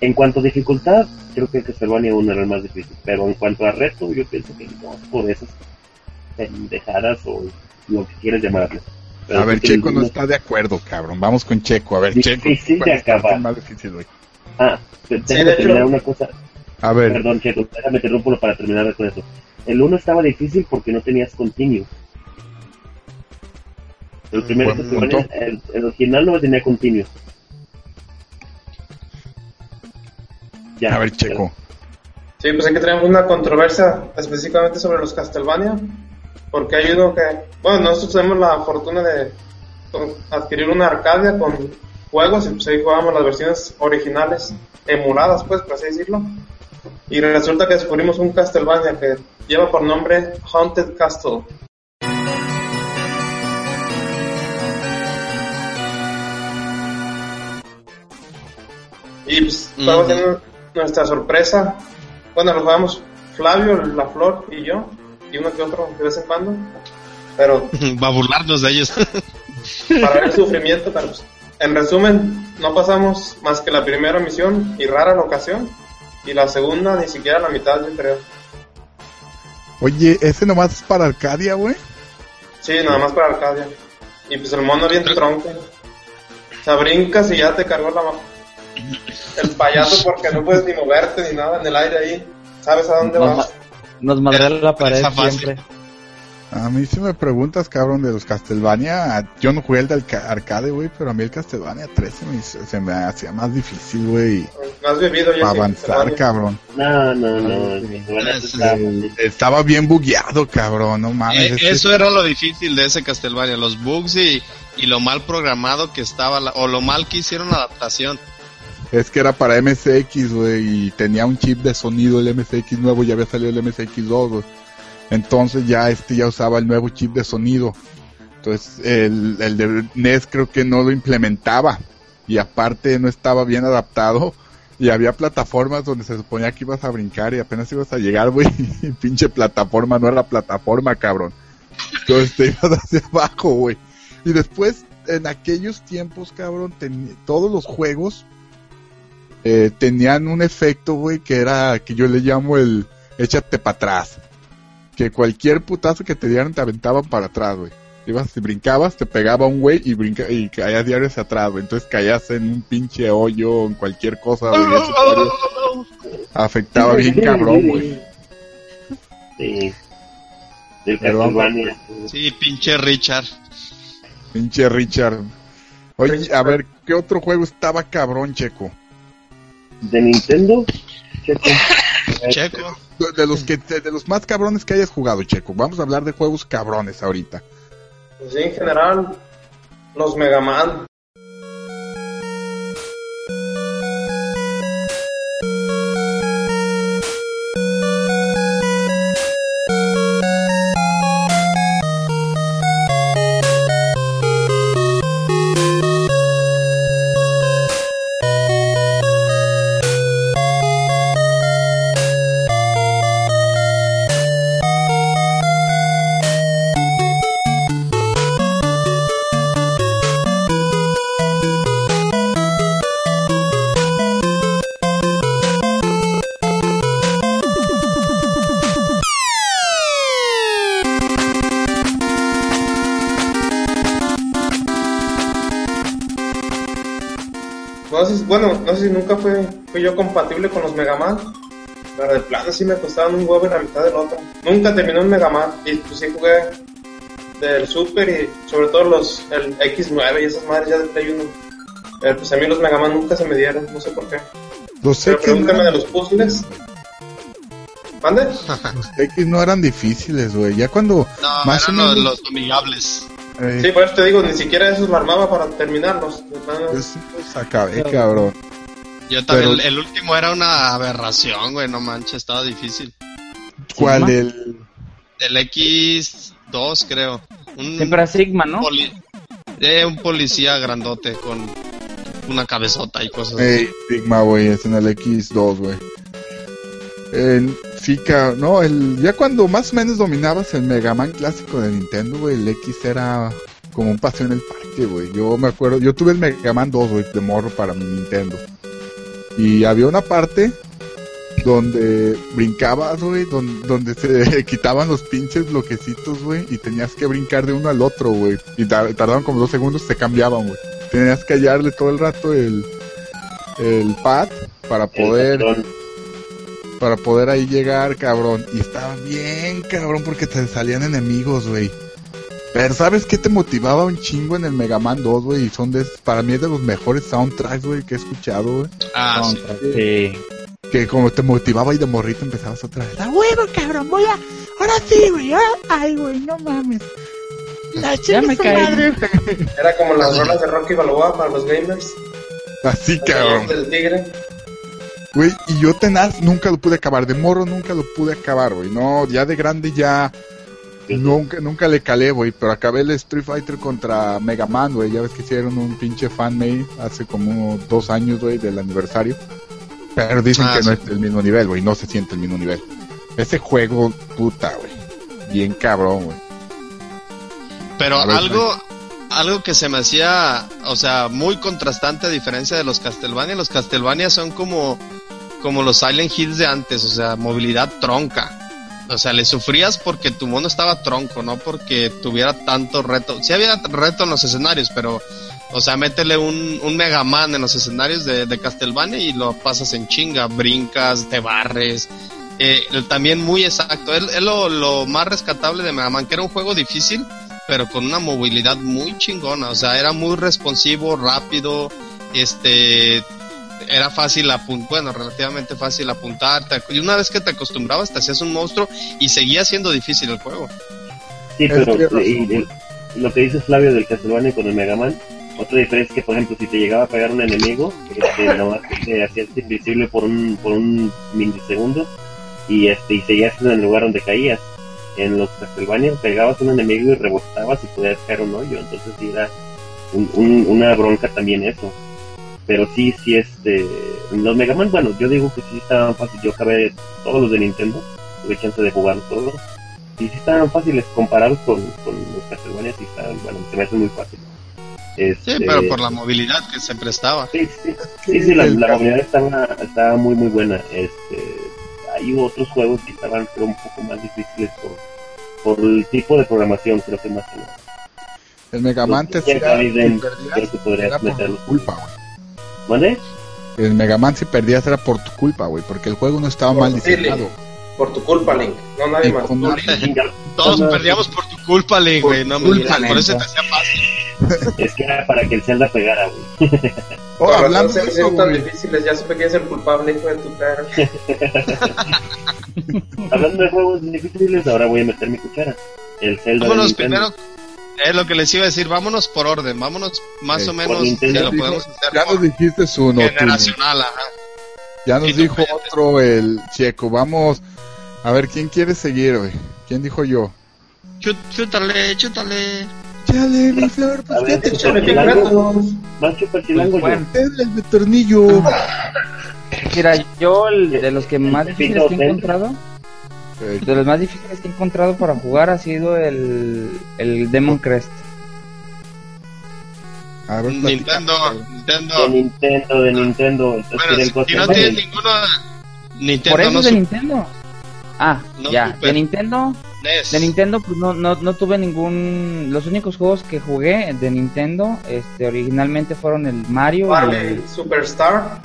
En cuanto a dificultad, creo que el Castlevania 1 era el más difícil, pero en cuanto a reto, yo pienso que no, por esas pendejadas o lo que quieras llamarle. Pero A ver, que Checo no está de acuerdo, cabrón. Vamos con Checo. A ver, Checo. Difícil ¿cuál de es acabar. más difícil, güey? Ah, pero Sí, hecho- terminar una cosa. A ver, Perdón, Checo, déjame interrumpirlo para terminar con eso. El 1 estaba difícil porque no tenías continuo. El primer el, el original no tenía continuo. Ya, a ver, Checo. Sí, pues aquí tenemos una controversia específicamente sobre los Castlevania, porque hay uno que, bueno, nosotros tenemos la fortuna de adquirir una Arcadia con juegos y pues ahí jugábamos las versiones originales, emuladas pues, por así decirlo. Y resulta que descubrimos un Castlevania que lleva por nombre Haunted Castle. Y pues estamos Ujú. haciendo nuestra sorpresa. Bueno, lo jugamos Flavio, La Flor y yo, y uno que otro de vez en cuando. Pero *laughs* Va a burlarnos de ellos. *laughs* para ver el *laughs* sufrimiento, pero pues, en resumen, no pasamos más que la primera misión y rara la ocasión. Y la segunda ni siquiera la mitad, yo creo. Oye, ese nomás es para Arcadia, güey. Sí, nada más para Arcadia. Y pues el mono bien tronco. O sea, brincas y ya te cargó la el payaso porque no puedes ni moverte ni nada en el aire ahí. ¿Sabes a dónde Nos, vas? ma- nos madrea la pared fácil. A mí si me preguntas, cabrón, de los Castlevania, yo no jugué el del ca- arcade, güey, pero a mí el Castlevania 3 se me, hizo- se me hacía más difícil, güey, No has vivido ya. avanzar, cabrón. No, no, no. Ah, Eh, Estaba bien bugueado, cabrón, no mames. Eh, eso era lo difícil de ese Castlevania, los bugs y, y lo mal programado que estaba, la- o lo mal que hicieron la adaptación. Es que era para MSX, güey, y tenía un chip de sonido el MSX nuevo, ya había salido el MSX2, güey. Entonces ya este ya usaba el nuevo chip de sonido. Entonces el, el de NES creo que no lo implementaba. Y aparte no estaba bien adaptado. Y había plataformas donde se suponía que ibas a brincar y apenas ibas a llegar, güey. *laughs* Y pinche plataforma no era plataforma, cabrón. Entonces te ibas *laughs* hacia abajo, güey. Y después, en aquellos tiempos, cabrón, todos los juegos eh, tenían un efecto, güey, que era, que yo le llamo el échate para atrás. Que cualquier putazo que te dieran te aventaban para atrás, güey. Ibas, si brincabas, te pegaba un güey y, brinca, y caías diario hacia atrás, güey. Entonces caías en un pinche hoyo, en cualquier cosa, güey. afectaba bien cabrón, güey. Sí. Castlevania. Sí, pinche Richard. Pinche Richard. Oye, a ver, ¿qué otro juego estaba cabrón, Checo? De Nintendo. Checo. Checo. De- los que, de los más cabrones que hayas jugado, Checo. Vamos a hablar de juegos cabrones ahorita. Pues sí, en general, los Mega Man. Bueno, no sé si nunca fue, fui yo compatible con los Mega Man. Pero de plano sí me costaban un huevo en la mitad del otro. Nunca terminé un Mega Man. Y pues sí jugué del Super y sobre todo los el X9 y esas madres ya de Play 1. Pero pues a mí los Mega Man nunca se me dieron, no sé por qué. Los Pero X, pregúntame no, de los puzzles. ¿Mande? *laughs* los X no eran difíciles, güey. Ya cuando... No, Más eran o menos- los, amigables. eh, Sí, por eso te digo, ni siquiera esos lo armaba para terminarlos. Pues, pues, acabé, cabrón. Yo también, Pero- el, el último era una aberración, güey, no manches, estaba difícil. ¿Cuál? Sigma? El... El X2, creo. Un, Siempre era Sigma, ¿no? poli- eh, un policía grandote con una cabezota y cosas así. Ey, Sigma, güey, es en el X2, güey. El, sí, ca- no, el, ya cuando más o menos dominabas el Mega Man clásico de Nintendo, güey, el X era como un paseo en el parque, güey. Yo me acuerdo, yo tuve el Mega Man 2, güey, de morro para mi Nintendo. Y había una parte donde brincabas, güey, donde, donde se *laughs* quitaban los pinches bloquecitos, güey, y tenías que brincar de uno al otro, güey. Y tar- tardaban como dos segundos, se cambiaban, güey. Tenías que hallarle todo el rato el, el pad para poder para poder ahí llegar, cabrón. Y estaba bien, cabrón, porque te salían enemigos, güey. Pero ¿sabes qué te motivaba un chingo en el Mega Man 2, güey? Y son de, para mí es de los mejores soundtracks, güey, que he escuchado, güey. Ah, sí. Contra- sí. Que como te motivaba y de morrito empezabas otra vez. ¡A huevo, cabrón! Voy a... Ahora sí, güey. ahora- Ay, güey, no mames. Ya me caí. Era como las rolas de Rocky Balboa para los gamers. Así, El cabrón. del tigre. Güey, y yo tenaz nunca lo pude acabar. De morro nunca lo pude acabar, güey. No, ya de grande ya nunca, nunca le calé, güey. Pero acabé el Street Fighter contra Mega Man, güey. Ya ves que hicieron un pinche fanmade hace como dos años, güey, del aniversario. Pero dicen Ah, que sí. no es el mismo nivel, güey. No se siente el mismo nivel. Ese juego, puta, güey. Bien cabrón, güey. Pero ver, algo, algo que se me hacía, o sea, muy contrastante a diferencia de los Castlevania. Los Castlevania son como, como los Silent Hills de antes, o sea, movilidad tronca. O sea, le sufrías porque tu mono estaba tronco, no porque tuviera tanto reto. Sí había reto en los escenarios, pero, o sea, métele un, un Mega Man en los escenarios de, de Castlevania y lo pasas en chinga, brincas, te barres. Eh, también muy exacto. Es, es lo, lo más rescatable de Mega Man, que era un juego difícil, pero con una movilidad muy chingona. O sea, era muy responsivo, rápido, este, era fácil apuntar, bueno, relativamente fácil apuntar. Y una vez que te acostumbrabas, te hacías un monstruo y seguía siendo difícil el juego. Sí, pero y- y- lo que dice Flavio del Castlevania con el Mega Man, otra diferencia es que, por ejemplo, si te llegaba a pegar un enemigo, este, nomás te hacías invisible por un, por un milisegundo y este y seguías en el lugar donde caías. En los Castlevania pegabas un enemigo y rebotabas y podías caer un hoyo, entonces sí era un- un- una bronca también eso. Pero sí, sí, este, los Mega Man, bueno, yo digo que sí estaban fáciles, yo acabé todos los de Nintendo, tuve chance de jugar todos y sí estaban fáciles comparados con, con los Castlevania, sí estaban, bueno, se me hace muy fácil. Sí, Este, pero por la movilidad que se prestaba. Sí, sí, sí, sí, la, la movilidad estaba, estaba muy, muy buena. Este, hay otros juegos que estaban creo, un poco más difíciles por, por el tipo de programación, creo que más que nada. El Mega Man te Ya hacía- Gaiden, si perdías, creo que podrías era por meterlo. tu culpa, ¿Mande? El Mega Man si perdías era por tu culpa, güey, porque el juego no estaba Por mal diseñado. Por tu culpa, Link. No nadie más. Todos perdíamos por tu culpa, Link, güey. No, me culpa, por eso te hacía fácil. *laughs* Es que era para que el Zelda pegara, güey. *laughs* Oh, hablando de eso, tan difíciles. Ya supe que es el culpable, hijo de tu cara. *laughs* Hablando de juegos difíciles, ahora voy a meter mi cuchara. El Zelda Vámonos Nintendo. primero. Es lo que les iba a decir, vámonos por orden, vámonos más Sí, o menos Nintendo. que lo podemos hacer Ya nos dijiste uno, tú, generacional, ajá. Ya nos dijo otro el checo. Vamos a ver quién quiere seguir, güey. ¿Quién dijo yo? Chut- Chútale, chútale. Chale, mi flor, pues Chilango. gratos. Más Super Chilango. Bueno, el de tornillo. *laughs* mira, yo el de los que más difíciles que he encontrado, De los más difíciles que he encontrado para jugar ha sido el, el Demon Crest. a ver, Nintendo. Nintendo. De Nintendo, de Nintendo. Entonces, Bueno, era el si, si no Castlevania. tienes ninguno, Nintendo Por eso no es de Nintendo. Ah, No ya, Super. de Nintendo, NES. de Nintendo pues no, no, no tuve ningún, los únicos juegos que jugué de Nintendo, este, originalmente fueron el Mario y Barbie el, Superstar.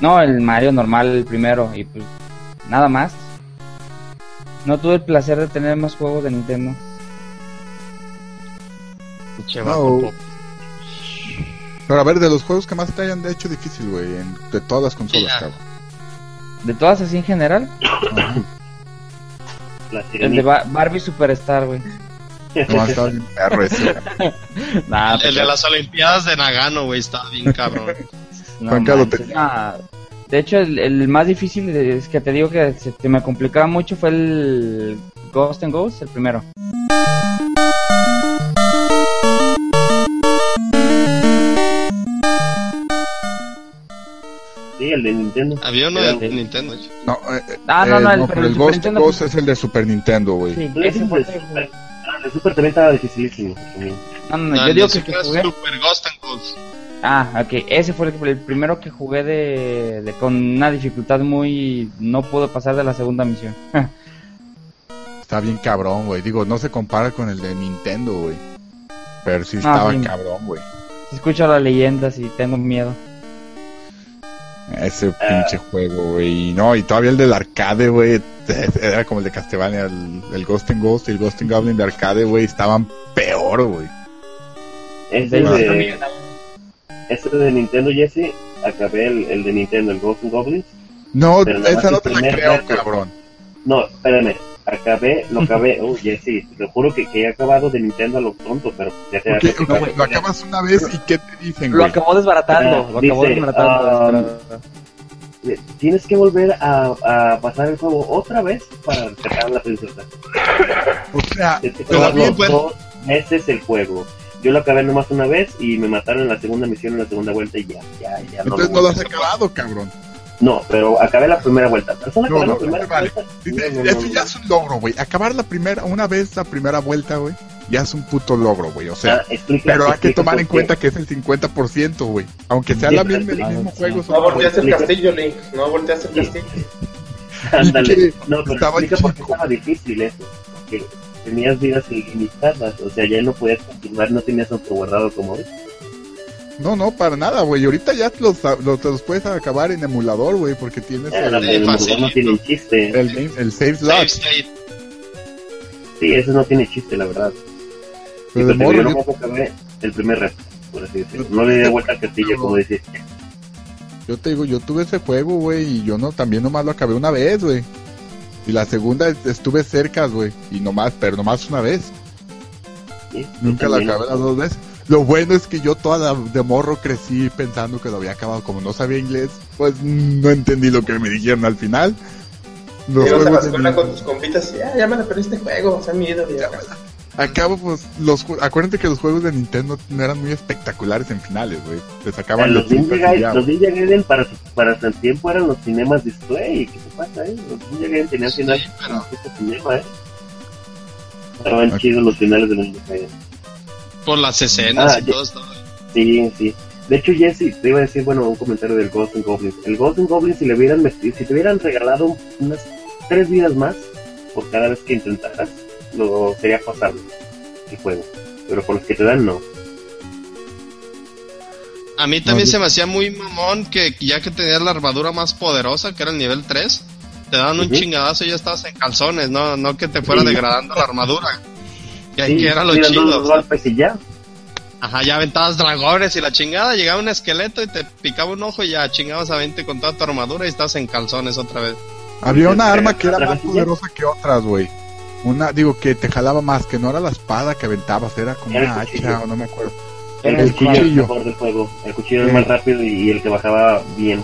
no, el Mario normal, el primero, y pues nada más. No tuve el placer de tener más juegos de Nintendo. No. Pero a ver, de los juegos que más te hayan hecho difícil, güey, en- de todas las consolas, cabrón. De todas así en general, *coughs* el de. Ba- Barbie Superstar, güey. No, estaba bien perro ese. *laughs* Nah, El de las Olimpiadas de Nagano, güey, estaba bien cabrón. *laughs* No Juan Carlos, te- de hecho, el, el más difícil de- es que te digo que se que me complicaba mucho fue el Ghost and Ghost, el primero. Sí, el de Nintendo. Había uno de Nintendo. No, eh, Ah, no, eh, no, el- pero el Ghost, Nintendo- Ghost es el de Super Nintendo, güey. Sí, ese dices fue Super. Ah, el de Super también estaba dificilísimo. también. No, no, no, No, yo digo que, que jugué. Super Ghost and Ghost. Ah, ok, ese fue el, el primero que jugué de, de- con una dificultad muy. No pude pasar de la segunda misión. *laughs* Está bien cabrón, güey. Digo, no se compara con el de Nintendo, güey. Pero sí Ah, estaba sí. cabrón, güey. Escucho las leyendas y tengo miedo. Ese pinche juego, güey. No, y todavía el del arcade, güey. *laughs* Era como el de Castlevania, el, el Ghost and Ghost y el Ghost and Goblin de arcade, güey. Estaban peor, güey. De, ese de Nintendo, Jesse, acabé el, el de Nintendo, el Ghost and Goblins. No, esa no el te la creo, reto. cabrón. No, espérame. acabé, lo acabé, oh, sí, te juro que, que he acabado de Nintendo a lo tonto, pero ya te Porque, o sea, lo acabas una vez y ¿qué te dicen, Lo acabó desbaratando. Lo acabó dice, desbaratando. Tienes que volver a, a pasar el juego otra vez para rescatar a la princesa. O sea, pues. dos veces el juego. Yo lo acabé nomás una vez y me mataron en la segunda misión en la segunda vuelta y ya, ya, ya entonces no no lo has acabado, cabrón. No, pero acabé la primera vuelta. No, no, la primera vale. vuelta. No, no, eso ya no. es un logro, güey. Acabar la primera, una vez la primera vuelta, güey, ya es un puto logro, güey. O sea, Ah, explica- pero hay que tomar en cuenta que es el 50%, güey. Aunque sea la misma, el mismo sí. juego. No volteaste el castillo, Link. No volteaste el castillo. *laughs* Ándale. *laughs* No, pero estaba explica por qué chico. estaba difícil eso. Porque tenías vidas ilimitadas. O sea, ya no podías continuar, no tenías otro guardado como hoy. No, no, para nada, güey. Ahorita ya los, los, puedes acabar en emulador, güey, porque tienes el, el, de emulador no tienen chiste. game- el save slot. Sí, eso no tiene chiste, la verdad. Sí, Pero de pero yo morro, yo- nomás acabé el primer reto, por así decirlo. No le di vuelta al castillo, como decís. Yo te digo, yo tuve ese juego, güey, y yo no, también nomás lo acabé una vez, güey. Y la segunda est- estuve cerca, güey, y nomás, pero nomás una vez. Sí, Nunca la acabé las dos veces. Lo bueno es que yo toda de morro crecí pensando que lo había acabado. Como no sabía inglés, pues no entendí lo que me dijeron al final. Los Ibas a la juegos de escuela Nintendo- con tus compitas y ya, ya me la perdí este juego, se han ido. y ya. Acabo, pues, los, ju- acuérdate que los juegos de Nintendo no eran muy espectaculares en finales, güey. Te sacaban los Ninja Gaiden, los. Ninja Gaiden para su, para su tiempo eran los cinemas display. ¿Qué te pasa, eh? Los Ninja Gaiden tenían Sí, finales pero- como tipo cinema, eh. Estaban chidos los finales de los Ninja Gaiden. Por las escenas Ah, y ya- todo esto. Sí, sí. De hecho, Jesse, te iba a decir, bueno, un comentario del Ghost and Goblins. El Ghost and Goblins, si le hubieran metido, si te hubieran regalado unas tres vidas más por cada vez que intentaras, lo sería pasable el juego. Pero por los que te dan, no. A mí también No, se me hacía muy mamón que ya que tenías la armadura más poderosa, que era el nivel 3, te daban un Ujú. chingadazo y ya estabas en calzones, no no que te fuera Sí. degradando la armadura. Que, Sí, que era lo chido. golpes y ya. Ajá, ya aventabas dragones y la chingada, llegaba un esqueleto y te picaba un ojo y ya chingabas a 20 con toda tu armadura y estás en calzones otra vez. Había una Otra arma que era más poderosa que otras, güey. Una, digo, que te jalaba más, que no era la espada que aventabas, era como Era una hacha o no me acuerdo. Era El el cuchillo cuchillo. mejor del juego. El cuchillo Sí. más rápido y, el que bajaba bien.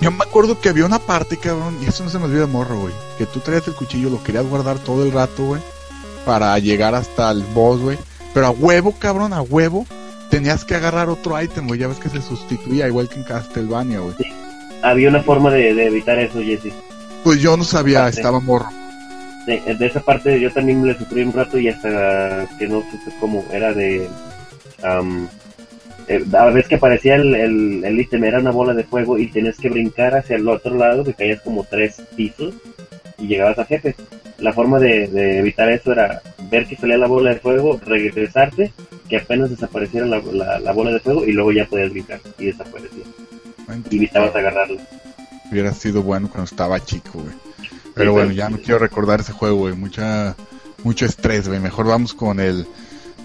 Yo me acuerdo que había una parte, cabrón, y eso no se me olvida de morro, güey. Que tú traías el cuchillo, lo querías guardar todo el rato, güey. Para llegar hasta el boss, güey. Pero a huevo, cabrón, a huevo. Tenías que agarrar otro ítem, güey. Ya ves que se sustituía, igual que en Castlevania, güey. Había una forma de, de evitar eso, Jesse. Pues yo no sabía, estaba morro. De, de esa parte yo también le sufrí un rato y hasta que no supe cómo era de... eh, a veces que aparecía el, el, el ítem, era una bola de fuego y tenías que brincar hacia el otro lado, que caías como tres pisos y llegabas a jefe. La forma de, de evitar eso era ver que salía la bola de fuego, regresarte, que apenas desapareciera la, la, la bola de fuego y luego ya podías brincar y desaparecía. Y evitabas agarrarlo. Hubiera sido bueno cuando estaba chico, güey. Pero bueno, ya no quiero recordar ese juego, güey. Mucha, mucho estrés, güey. Mejor vamos con el,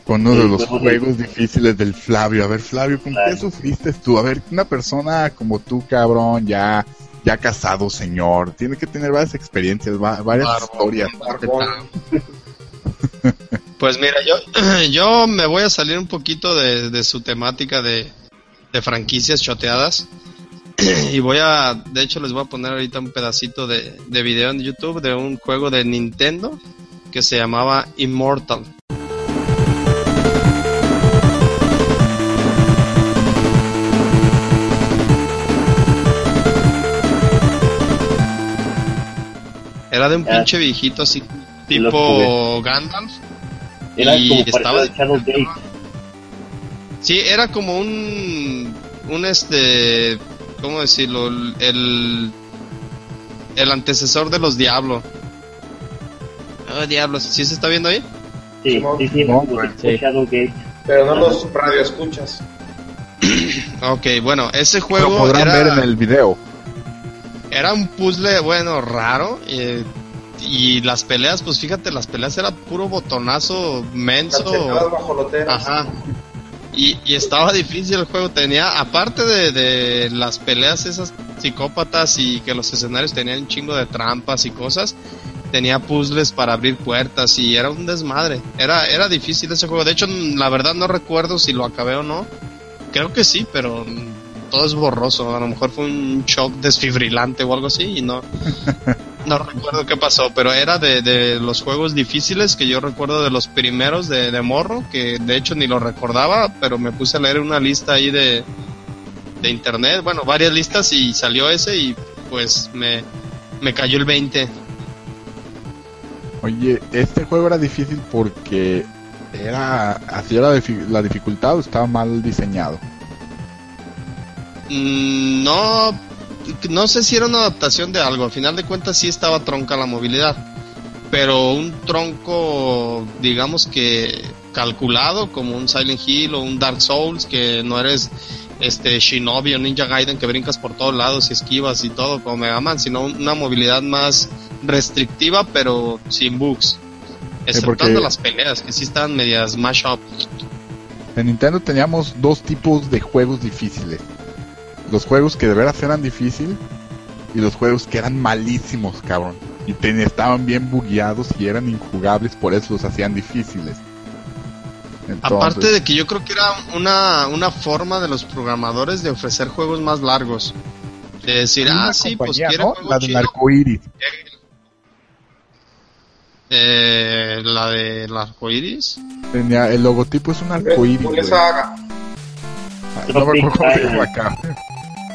con uno Sí, de los juegos difíciles del Flavio. A ver, Flavio, ¿con qué sufriste tú? A ver, una persona como tú, cabrón, ya, ya casado, señor, tiene que tener varias experiencias, va- varias historias. Pues mira, yo, *clears throat* yo me voy a salir un poquito de, de su temática de, de franquicias choteadas. *clears throat* Y voy a, de hecho les voy a poner ahorita un pedacito de, de video en YouTube de un juego de Nintendo que se llamaba Immortal. Era de un Ah. pinche viejito así, tipo Gandalf. Era Y como estaba Shadow Gate. Sí, era como un, un este, ¿cómo decirlo? El, el antecesor de los Diablos. Oh, Diablos, ¿sí se está viendo ahí? Sí, sí, sí, No, Gate. Pero no los radioescuchas. *coughs* Ok, bueno, ese Lo juego podrán era, ver en el video. era un puzzle, bueno, raro. eh, y las peleas, pues fíjate, las peleas era puro botonazo menso. Cachetadas bajoloteras. Ajá. Y, estaba difícil el juego. Tenía, aparte de, de las peleas esas psicópatas y que los escenarios tenían un chingo de trampas y cosas, tenía puzzles para abrir puertas y era un desmadre. Era, era difícil ese juego. De hecho, la verdad no recuerdo si lo acabé o no. Creo que sí, pero todo es borroso. A lo mejor fue un shock desfibrilante o algo así y no, *laughs* no recuerdo qué pasó. Pero era de, de los juegos difíciles que yo recuerdo de los primeros de, de morro, que de hecho ni lo recordaba, pero me puse a leer una lista ahí de, de internet, bueno, varias listas y salió ese y pues me, me cayó el 20. Oye, este juego era difícil porque era así era difi- la dificultad o estaba mal diseñado. Mm, no, no sé si era una adaptación de algo. Al final de cuentas sí estaba tronca la movilidad. Pero un tronco, digamos que calculado, como un Silent Hill o un Dark Souls, que no eres este Shinobi o Ninja Gaiden que brincas por todos lados y esquivas y todo como Mega Man, sino una movilidad más restrictiva pero sin bugs. Exceptuando porque- las peleas, que sí estaban medias mash up. En Nintendo teníamos dos tipos de juegos difíciles. Los juegos que de veras eran difíciles y los juegos que eran malísimos, cabrón. Y ten- estaban bien bugueados y eran injugables, por eso los hacían difíciles. Entonces, Aparte de que yo creo que era una, una forma de los programadores de ofrecer juegos más largos. De decir, ah, sí, pues quiere ¿no? La de chido, Narcoiris. eh, la de las arcoiris. Tenía, el logotipo es un arcoíris, güey. Porque saga. Ay, No me acuerdo acá.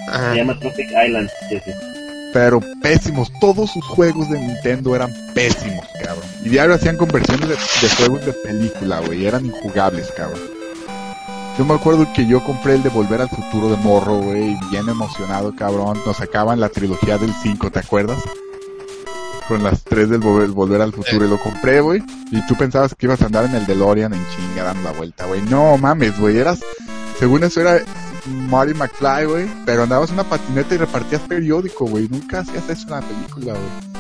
Ajá. Se llama Tropic Island. sí, sí. Pero pésimos, todos sus juegos de Nintendo eran pésimos, cabrón. Y diario hacían conversiones de, de juegos de película, güey, eran injugables, cabrón. Yo me acuerdo que yo compré el de Volver al Futuro de Morro, güey, bien emocionado, cabrón. Nos sacaban la trilogía del 5, ¿te acuerdas? Con las tres del Volver, Volver al Futuro. Y lo compré, güey. Y tú pensabas que ibas a andar en el DeLorean en chinga dando la vuelta, güey. No mames, güey, eras... Según eso era Marty McFly, güey. Pero andabas en una patineta y repartías periódico, güey. Nunca hacías eso en la película, güey.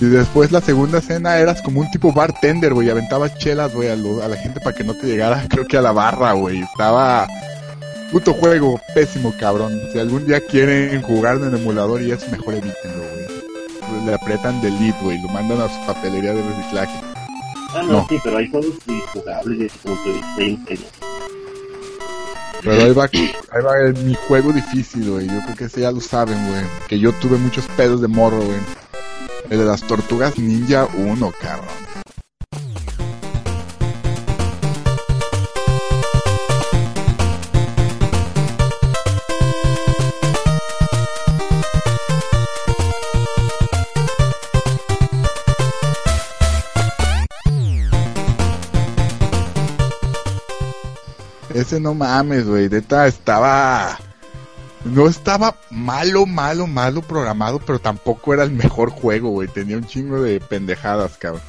Y después la segunda escena eras como un tipo bartender, güey. Aventabas chelas, güey, a, a la gente para que no te llegara, *laughs* creo que a la barra, güey. Estaba... Puto juego, pésimo, cabrón. Si algún día quieren jugar en el emulador y eso, mejor evítenlo, güey. Le aprietan delete, güey. Lo mandan a su papelería de reciclaje. Ah, no, No. sí, pero hay juegos injugables, y como ingenieros. Pero ahí va, ahí va el- mi juego difícil, güey. Yo creo que ese ya lo saben, güey. Que yo tuve muchos pedos de morro, güey. El de las tortugas ninja 1, cabrón. Ese no mames, güey. Neta estaba. No estaba malo, malo, malo programado, pero tampoco era el mejor juego, güey. Tenía un chingo de pendejadas, cabrón.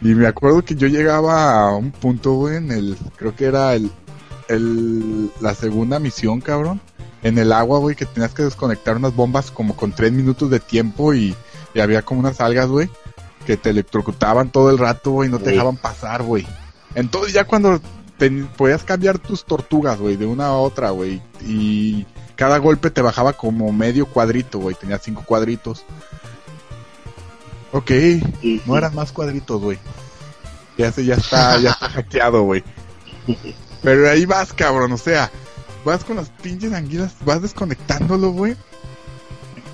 Y me acuerdo que yo llegaba a un punto, güey, en el. Creo que era el. el la segunda misión, cabrón. En el agua, güey, que tenías que desconectar unas bombas como con tres minutos de tiempo y, y había como unas algas, güey, que te electrocutaban todo el rato, güey, y no te dejaban pasar, güey. Entonces ya cuando ten- podías cambiar tus tortugas, güey, de una a otra, güey. Y cada golpe te bajaba como medio cuadrito, güey. Tenía cinco cuadritos. Ok, sí. no eran más cuadritos, güey. Ya se, ya está, ya está *laughs* hackeado, güey. Pero ahí vas, cabrón, o sea, vas con las pinches anguilas, vas desconectándolo, güey.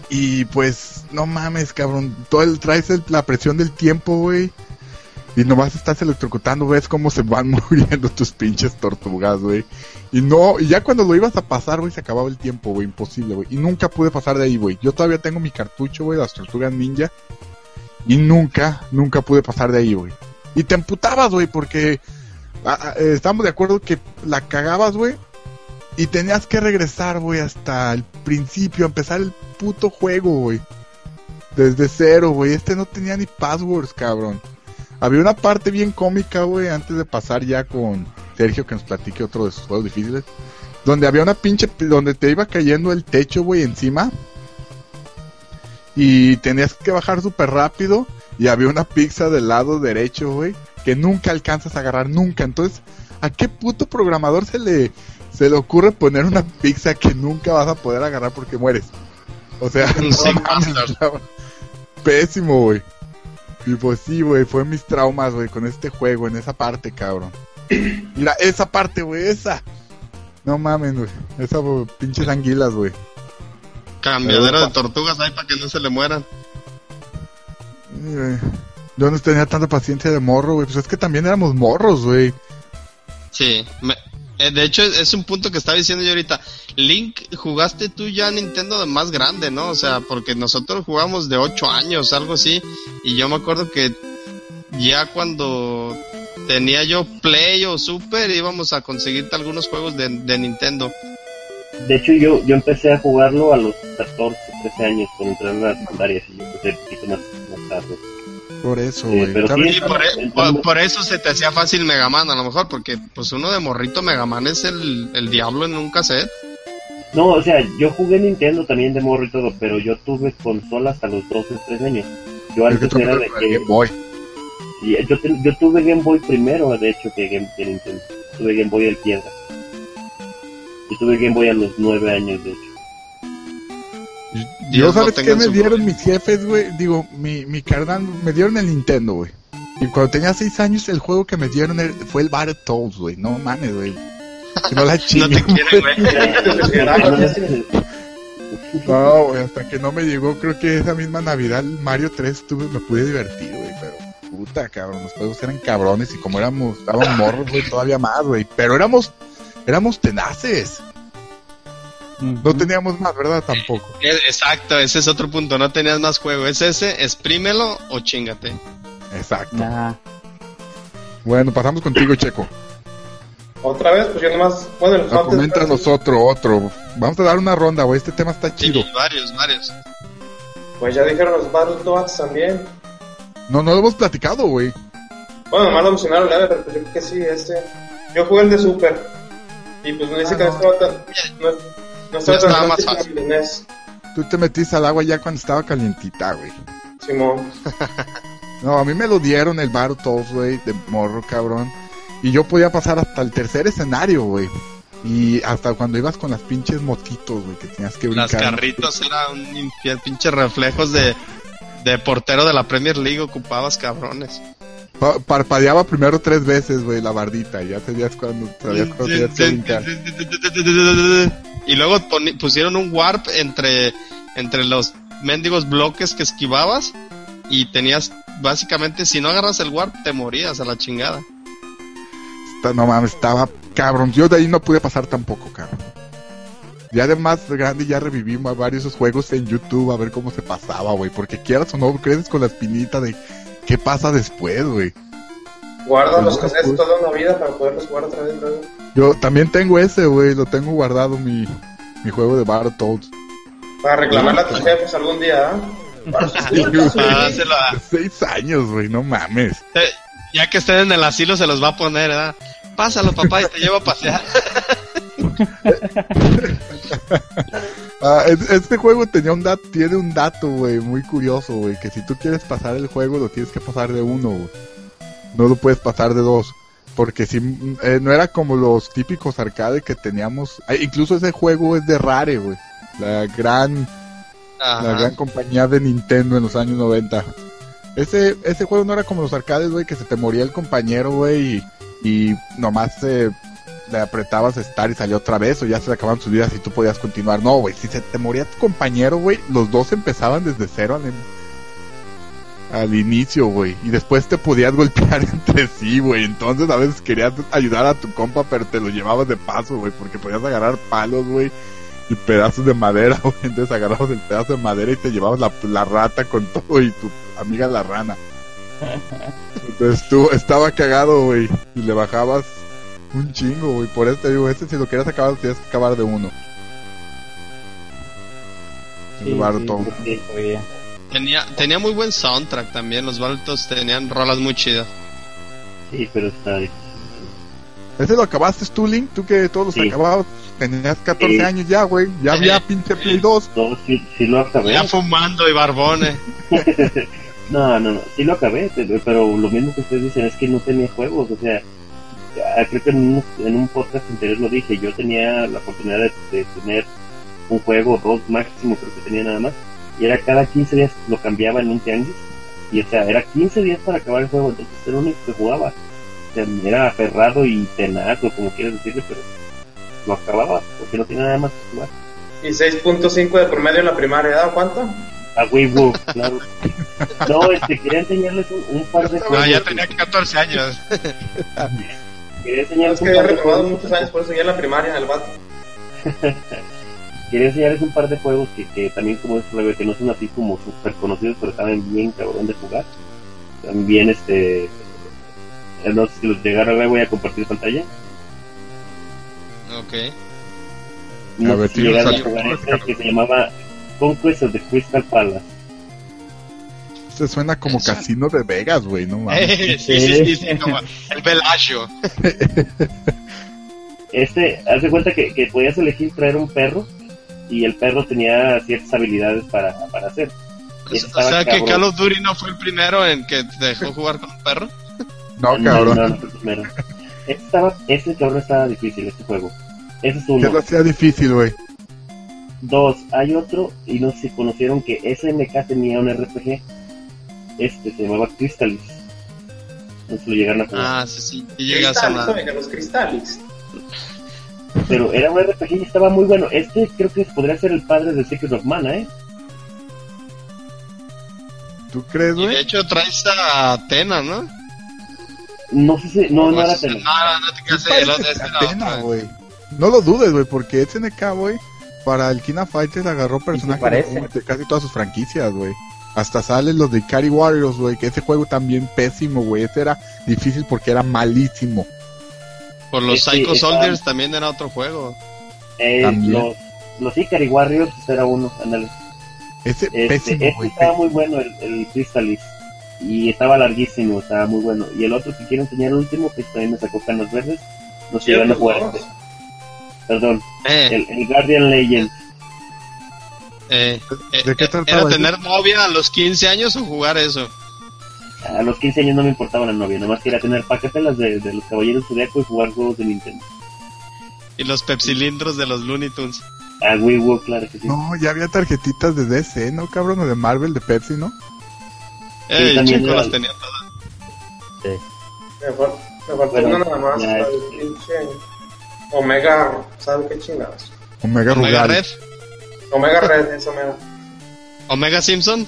Y pues, no mames, cabrón, todo el, traes el- la presión del tiempo, güey. Y nomás estás electrocutando, ves cómo se van *laughs* muriendo tus pinches tortugas, güey. Y no, y ya cuando lo ibas a pasar, güey, se acababa el tiempo, güey, imposible, güey. Y nunca pude pasar de ahí, güey. Yo todavía tengo mi cartucho, güey, las tortugas ninja. Y nunca, nunca pude pasar de ahí, güey. Y te emputabas, güey, porque ah, ah, eh, estamos de acuerdo que la cagabas, güey. Y tenías que regresar, güey, hasta el principio, a empezar el puto juego, güey. Desde cero, güey. Este no tenía ni passwords, cabrón. Había una parte bien cómica, güey, antes de pasar ya con Sergio que nos platique otro de sus juegos difíciles. Donde había una pinche, donde te iba cayendo el techo, güey, encima. Y tenías que bajar súper rápido. Y había una pizza del lado derecho, güey, que nunca alcanzas a agarrar, nunca. Entonces, ¿a qué puto programador se le, se le ocurre poner una pizza que nunca vas a poder agarrar porque mueres? O sea, *laughs* no *laughs* pésimo, güey. Y pues sí, güey, fue mis traumas, güey, con este juego, en esa parte, cabrón. *clears throat* Mira, esa parte, güey, esa. No mames, güey. Esas pinches anguilas, güey. Cambiadero de tortugas ahí para que no se le mueran. Sí, güey. Yo no tenía tanta paciencia de morro, güey. Pues es que también éramos morros, güey. Sí, me- de hecho es, un punto que estaba diciendo yo ahorita. Link, jugaste tú ya Nintendo de más grande, ¿no? O sea, porque nosotros jugamos de 8 años, algo así. Y yo me acuerdo que ya cuando tenía yo Play o Super íbamos a conseguirte algunos juegos de, de Nintendo. De hecho, yo, yo empecé a jugarlo a los 14, 13 años, cuando entré en la secundaria, y yo empecé un poquito más, más tarde. Por eso, Sí, güey. e- por- por eso se te hacía fácil Mega Man, a lo mejor, porque pues uno de morrito Mega Man es el, el diablo en un cassette. No, o sea, yo jugué Nintendo también de morro y todo, pero yo tuve consola hasta los 12, 13 años. Yo antes era de que... Game Boy. y Yo, te- yo tuve Game Boy primero, de hecho, que, Game, que Nintendo. Tuve Game Boy del piedra. Yo tuve Game Boy a los 9 años, de hecho. Yo, Dios lo ¿sabes qué me dieron mis jefes, güey? Digo, mi, mi carnal, me dieron el Nintendo, güey. Y cuando tenía 6 años, el juego que me dieron fue el Battletoads, güey. No mames, güey. Que no la *laughs* No te chingue. quieren, güey. No, güey, hasta que no me llegó, creo que esa misma Navidad, Mario 3, tuve, me pude divertir, güey, pero puta, cabrón, los juegos eran cabrones y como éramos, estábamos morros, güey, todavía más, güey, pero éramos, éramos tenaces, no teníamos más, ¿verdad? Tampoco. Eh, Exacto, ese es otro punto, no tenías más juego. Es ese, exprímelo o chingate. Exacto. Nah. Bueno, pasamos contigo, Checo. Otra vez, pues yo nomás. Bueno, el No, Hunter- coméntanos otro, otro. Vamos a dar una ronda, güey, este tema está Sí, chido. varios, varios. Pues ya dijeron los Battletoads también. No, no lo hemos platicado, güey. Bueno, nomás lo mencionaron leve, pero pues yo creo que sí, este. Yo jugué el de Super. Y pues me dice Ah, que no no. estaba tan. No, no estaba Ya estaba tan más fácil. Tú te metiste al agua ya cuando estaba calientita, güey. Simón. No, a mí me lo dieron el Battletoads, güey, de morro, cabrón. Y yo podía pasar hasta el tercer escenario, güey. Y hasta cuando ibas con las pinches motitos, güey, que tenías que Las brincar. carritos era un infiel, pinches reflejos de, de portero de la Premier League, ocupabas cabrones. Pa- parpadeaba primero tres veces, güey, la bardita. Y ya sabías cuando, sabías cuando tenías que brincar. Y luego pusieron un warp entre, entre los mendigos bloques que esquivabas y tenías, básicamente, si no agarras el warp, te morías a la chingada. No mames, estaba cabrón. Yo de ahí no pude pasar tampoco, cabrón. Ya de más grande ya reviví varios esos juegos en YouTube a ver cómo se pasaba, güey. Porque quieras o no, creces con la espinita de qué pasa después, güey. Guarda Pues los cassettes pues. toda una vida para poderlos jugar otra vez luego. Yo también tengo ese, güey. Lo tengo guardado, mi, mi juego de Battletoads. Para reclamarle a tus jefes algún día, ¿ah? Seis años, güey, no mames. eh, ya que estén en el asilo se los va a poner, ¿verdad? Pásalo, papá, y te llevo a pasear. *laughs* Ah, es- este juego tenía un dato, tiene un dato, güey, muy curioso, güey, que si tú quieres pasar el juego lo tienes que pasar de uno, güey. No lo puedes pasar de dos. Porque si eh, no era como los típicos arcade que teníamos. ah, incluso ese juego es de Rare, güey. La gran, la gran compañía de Nintendo en los años 90. Ese, ese juego no era como los arcades, güey, que se te moría el compañero, güey, y, y nomás eh, le apretabas estar y salió otra vez, o ya se le acababan sus vidas y tú podías continuar. No, güey, si se te moría tu compañero, güey, los dos empezaban desde cero al, al inicio, güey, y después te podías golpear *laughs* entre sí, güey. Entonces a veces querías ayudar a tu compa, pero te lo llevabas de paso, güey, porque podías agarrar palos, güey. Y pedazos de madera, *laughs* güey. Entonces agarrabas el pedazo de madera y te llevabas la, la rata con todo y tu amiga la rana. *laughs* Entonces tú estaba cagado, güey. Y le bajabas un chingo, güey. Por eso te digo, este si lo querías acabar, lo tienes que acabar de uno. Sí, el sí, sí, bien. Tenía, tenía muy buen soundtrack también, los Baltos tenían rolas muy chidas. Sí, pero está difícil. ¿Ese lo acabaste tú, Link? Tú que todos los Sí. acababas. Tenías 14 Sí. años ya, güey. Ya había pinche Play 2. No, sí, sí lo acabé. Ya fumando y barbones. *laughs* No, no, no, sí lo acabé, pero, pero lo mismo que ustedes dicen es que no tenía juegos, o sea, creo que en un, en un podcast anterior lo dije, yo tenía la oportunidad de, de tener un juego, dos máximo, creo que tenía nada más, y era cada 15 días lo cambiaba en un tianguis y o sea, era 15 días para acabar el juego, entonces era el único que jugaba. O sea, era aferrado y tenaz o como quieras decirle, pero lo acababa porque no tenía nada más que jugar. Y 6.5 de promedio en la primaria, ¿da cuánto? A Weibo, claro. No, este, quería enseñarles un, un par de No, juegos. ya tenía 14 años. *laughs* Quería Es enseñarles que un había par de reprobado juegos. muchos años, por eso ya en la primaria, el vato. *laughs* Quería enseñarles un par de juegos que, que también como es Rebe, que no son así como súper conocidos, pero saben bien cabrón de jugar. También este no sé si los llegaron a ver, voy a compartir pantalla. Ok. No A ver, si llegaron a jugar este que se llamaba Conquest of the Crystal Palace. Se suena como Eso. casino de Vegas, güey, no mames. *laughs* Sí, sí, sí, sí, como el Bellagio. *laughs* Este, haz de cuenta que, que podías elegir traer un perro y el perro tenía ciertas habilidades para, para hacer. O sea que of Duty no fue el primero en que te dejó jugar con un perro. No, No, cabrón. no, no fue el primero. Este estaba, este cabrón estaba difícil, este juego. Ese es ¿Qué uno. lo hacía difícil, güey? Dos, hay otro, y no sé si conocieron que SNK tenía un RPG. Este se llamaba Crystalis. No se lo llegaron a jugar. Ah, sí, sí. Y llega a oiga, los cristales. Pero era un RPG y estaba muy bueno. Este creo que podría ser el padre de Secret of Mana, ¿eh? ¿Tú crees, Y de güey? hecho traes a Atena, ¿no? No sé si. No, no era Pues, Tele. No, no te creas, este era Catena, otro. güey. No lo dudes, güey, porque SNK, güey, para el Kina Fighters agarró personajes de, de casi todas sus franquicias, güey. Hasta salen los de Ikari Warriors, güey, que ese juego también pésimo, güey. Ese era difícil porque era malísimo. Por los Este, Psycho Soldiers también era otro juego. Eh, También. los, los Ikari Warriors ese era uno, ándale. Ese Este, pésimo, este estaba muy bueno, el, el Crystalis. Y estaba larguísimo, estaba muy bueno. Y el otro que quiero enseñar, el último, que también me sacó canas verdes, no sé si llegaron a jugar este. Perdón, Eh, el, el Guardian Legend. Eh, eh, ¿De qué eh, trataba ¿Era tener novia a los 15 años o jugar eso? A los 15 años no me importaba la novia, nomás quería tener paquetelas de, de los Caballeros Zodiaco y jugar juegos de Nintendo. Y los pepsilindros de los Looney Tunes. A Wii U, claro que sí. No, ya había tarjetitas de DC, ¿no, cabrón? O de Marvel, de Pepsi, ¿no? Eh, también chico, era- las tenía todas. Me, fal- me faltó Bueno, una nada más. ya la es- del pinche Omega, ¿sabe qué chingados? Omega, Omega. Red, Omega Red, eso Omega. Omega Simpson.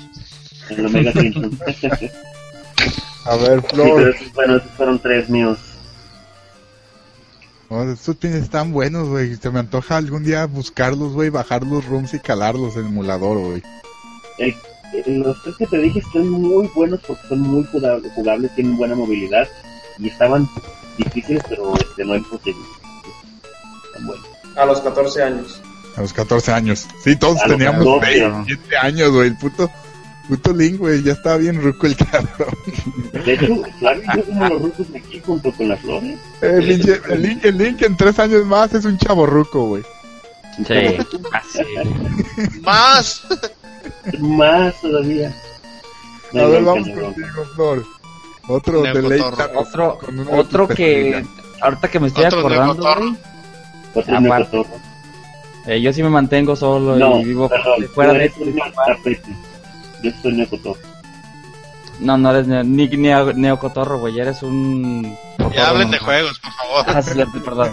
El Omega *laughs* Simpson. A ver, Flor. esos, bueno, esos fueron tres míos. No, estos pines están buenos, güey. Se me antoja algún día buscarlos, güey, bajar los rooms y calarlos en emulador, güey. El- el- los tres que te dije están muy buenos porque son muy jugables, jugables tienen buena movilidad y estaban difíciles, pero este, no imposibles. Están buenos. A los 14 años. A los 14 años. Sí, todos A teníamos 14, 27 años, güey. El puto, puto Link, güey, ya estaba bien ruco el cabrón. De hecho, y yo somos los rucos de aquí junto con las flores. El Link, el Link, el Link en tres años más es un chavo ruco, güey. Sí, así. *laughs* Más. Más todavía. A ver, vamos contigo, Flor. Otro deleite. Otro, otro que ahorita que me estoy Otro acordando, güey, Otro Aparte. Eh, yo sí me mantengo solo No, y vivo perdón, fuera de esto. Yo soy neocotorro. No, no eres neo- ni neo- neocotorro, güey, eres un... Ya hablen de normal. juegos, por favor. Ah, sí, perdón.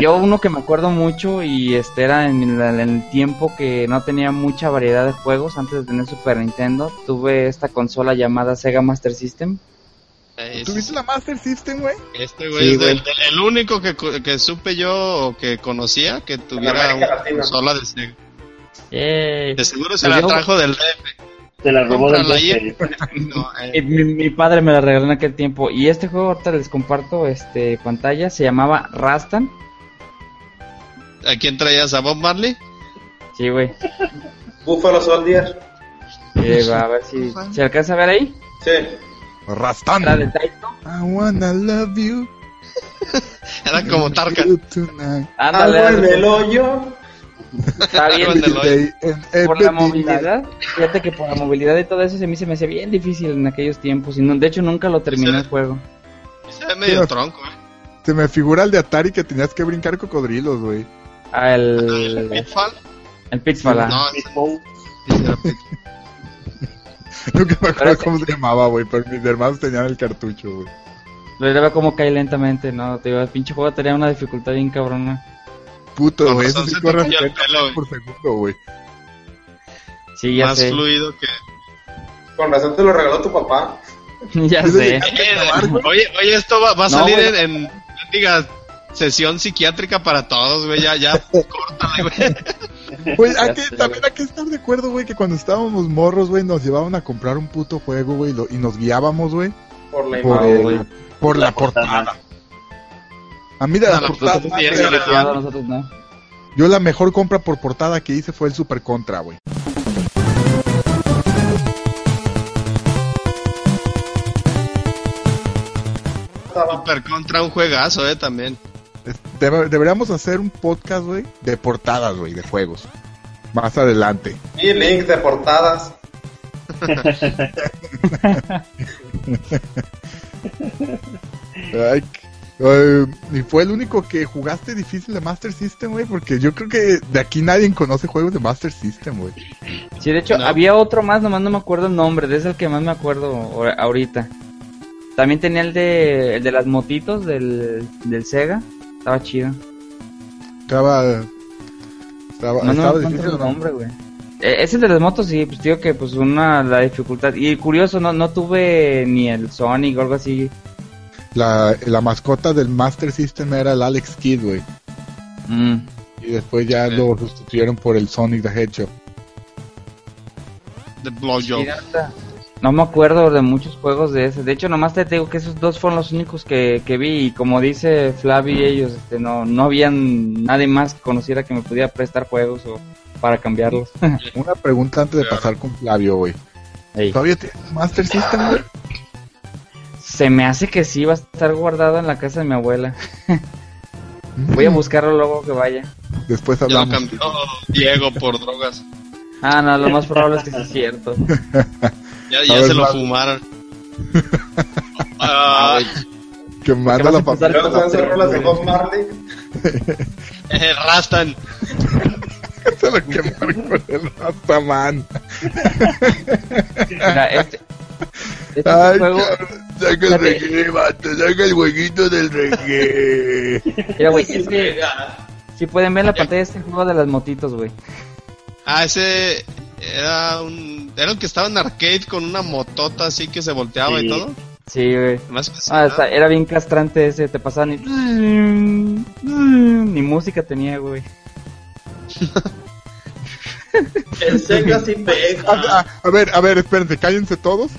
Yo uno que me acuerdo mucho y este era en, en el tiempo que no tenía mucha variedad de juegos antes de tener Super Nintendo, tuve esta consola llamada Sega Master System. Eh, ¿Tuviste la Master System, güey? Este güey Sí, es güey. del- del- el único que, supe yo o que conocía que tuviera una consola de Sega. Yay. De seguro se la yo- trajo del DF. Se la robó del. *laughs* No, eh, Mi, mi padre me la regaló en aquel tiempo y este juego ahorita les comparto este pantalla se llamaba Rastan. ¿A quién traías? ¿A Bob Marley? Sí, güey. Buffalo Soldier. Eh, va, a ver si se alcanza a ver ahí. Sí. Rastan. Era de Taito. I wanna love you. *laughs* Era como Tarkan. Ándale, Algo en el hoyo. está bien. Por la movilidad, fíjate que por la movilidad y todo eso se me, se me hacía bien difícil en aquellos tiempos y no, de hecho nunca lo terminé el juego. Se ve medio tronco, ¿eh? Se me figura el de Atari que tenías que brincar cocodrilos, güey. Ah, ¿El el, Pitfall? el Pitfall. ah. No, *laughs* Nunca me acuerdo Pero- cómo se llamaba, güey, pero mis hermanos tenían el cartucho, güey. Lo ve como cae lentamente, ¿no? Te digo, el pinche juego tenía una dificultad bien cabrona. Puto, güey, eso razón sí corre el 70 pelo, por segundo, güey. Sí, ya Más sé. fluido que... Con razón te lo regaló tu papá. *laughs* ya sé. Eh, oye, oye, esto va, va a No, salir güey. en, en, diga, sesión psiquiátrica para todos, güey, ya, ya, *laughs* córtale, güey. Güey, hay que, también hay que estar de acuerdo, güey, que cuando estábamos morros, güey, nos llevaban a comprar un puto juego, güey, y nos guiábamos, güey, Por la por, imagen. el- güey. por la, La portada. portada. A mí de la la portada, portada sí, güey, esa la- Cuidado, nosotros no. yo la mejor compra por portada que hice fue el Super Contra, güey. Super contra un juegazo, eh, también. Deberíamos hacer un podcast, güey, de portadas, güey, de juegos. Más adelante. Y link de portadas. Ay, y fue el único que jugaste difícil de Master System, güey, porque yo creo que de aquí nadie conoce juegos de Master System, güey. Sí, de hecho, No. había otro más, nomás no me acuerdo el nombre, de ese es el que más me acuerdo ahor- ahorita. También tenía el de, el de las motitos del, del Sega, estaba chido. Estaba. Estaba, No, no estaba difícil. el ¿no? nombre, güey. Eh, ese de las motos, sí, pues digo que pues una, la dificultad. Y curioso, no, no tuve ni el Sonic o algo así. La, la mascota del Master System era el Alex Kidd, güey. Mm. Y después ya Sí. lo sustituyeron por el Sonic the Hedgehog. De Blowjob. Sí, No me acuerdo de muchos juegos de ese. De hecho, nomás te digo que esos dos fueron los únicos que, que vi. Y como dice Flavi ellos, este, no, no habían nadie más que conociera que me pudiera prestar juegos o para cambiarlos. *laughs* Una pregunta antes de pasar con Flavio, güey. Ey. ¿Todavía tienes Master System, güey? Se me hace que sí va a estar guardado en la casa de mi abuela. *laughs* Voy a buscarlo luego que vaya. Después Ya lo hablamos. cambió Diego por drogas. Ah, no, lo más probable es que sí es cierto. *laughs* Ya, ya ver, se lo Flavio. fumaron. *laughs* Ah. Que manda la a empezar familia. Luego se hacen rolas de Bob Marley. eh, Rastan. *laughs* Se lo quemaron con el Rastaman. Mira, este, este Ay, juego. saca el reggae, vato, saca el jueguito del reggae. Mira, güey, es que si pueden ver en la pantalla este juego de las motitos, güey. Ah, ese era un. Era el que estaba en arcade con una motota así que se volteaba Sí. y todo. Sí, güey. Más Ah, era bien castrante ese, te pasaban y... *laughs* Ni música tenía, güey. *laughs* El Sega sí pega. A, a- a ver, a ver, espérense, cállense todos.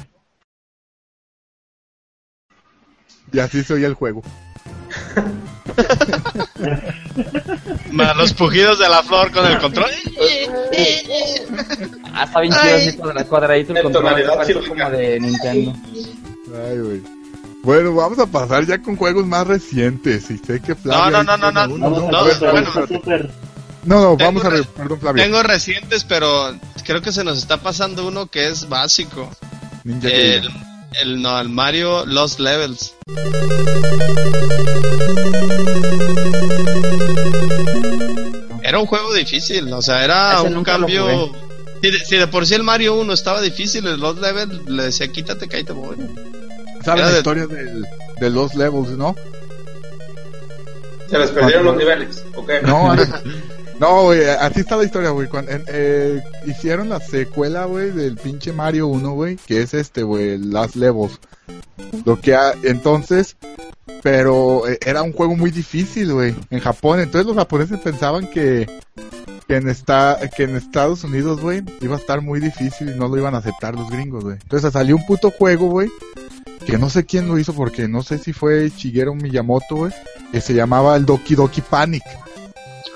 Y así se oía el juego. *laughs* *laughs* Más los pujidos de la flor con el control. Ah, está bien chido así cuadra- cuadradito el control, como de Nintendo. Ay, güey. Bueno, vamos a pasar ya con juegos más recientes. Y sé que Flavio. No, no, no, no, no, no, bueno. no, vamos a ver, re- perdón, Flavio. Tengo recientes, pero creo que se nos está pasando uno que es básico. Ninja El, el, no, el Mario Lost Levels. Era un juego difícil, o sea, era Ese un cambio. Si de, si de por sí el Mario 1 estaba difícil, el Lost Level le decía quítate, cállate, voy. ¿Sabes la de- historia del, de los levels, no? Se les perdieron los niveles. Ok. No, *laughs* no, güey, así está la historia, güey. Eh, hicieron la secuela, güey, del pinche Mario 1, güey, que es este, güey, el Last Levels. Lo que ha- entonces, pero eh, era un juego muy difícil, güey, en Japón. Entonces los japoneses pensaban que, que en esta, que en Estados Unidos, güey, iba a estar muy difícil y no lo iban a aceptar los gringos, güey. Entonces salió un puto juego, güey, que no sé quién lo hizo porque no sé si fue Shigeru Miyamoto, güey, que se llamaba el Doki Doki Panic.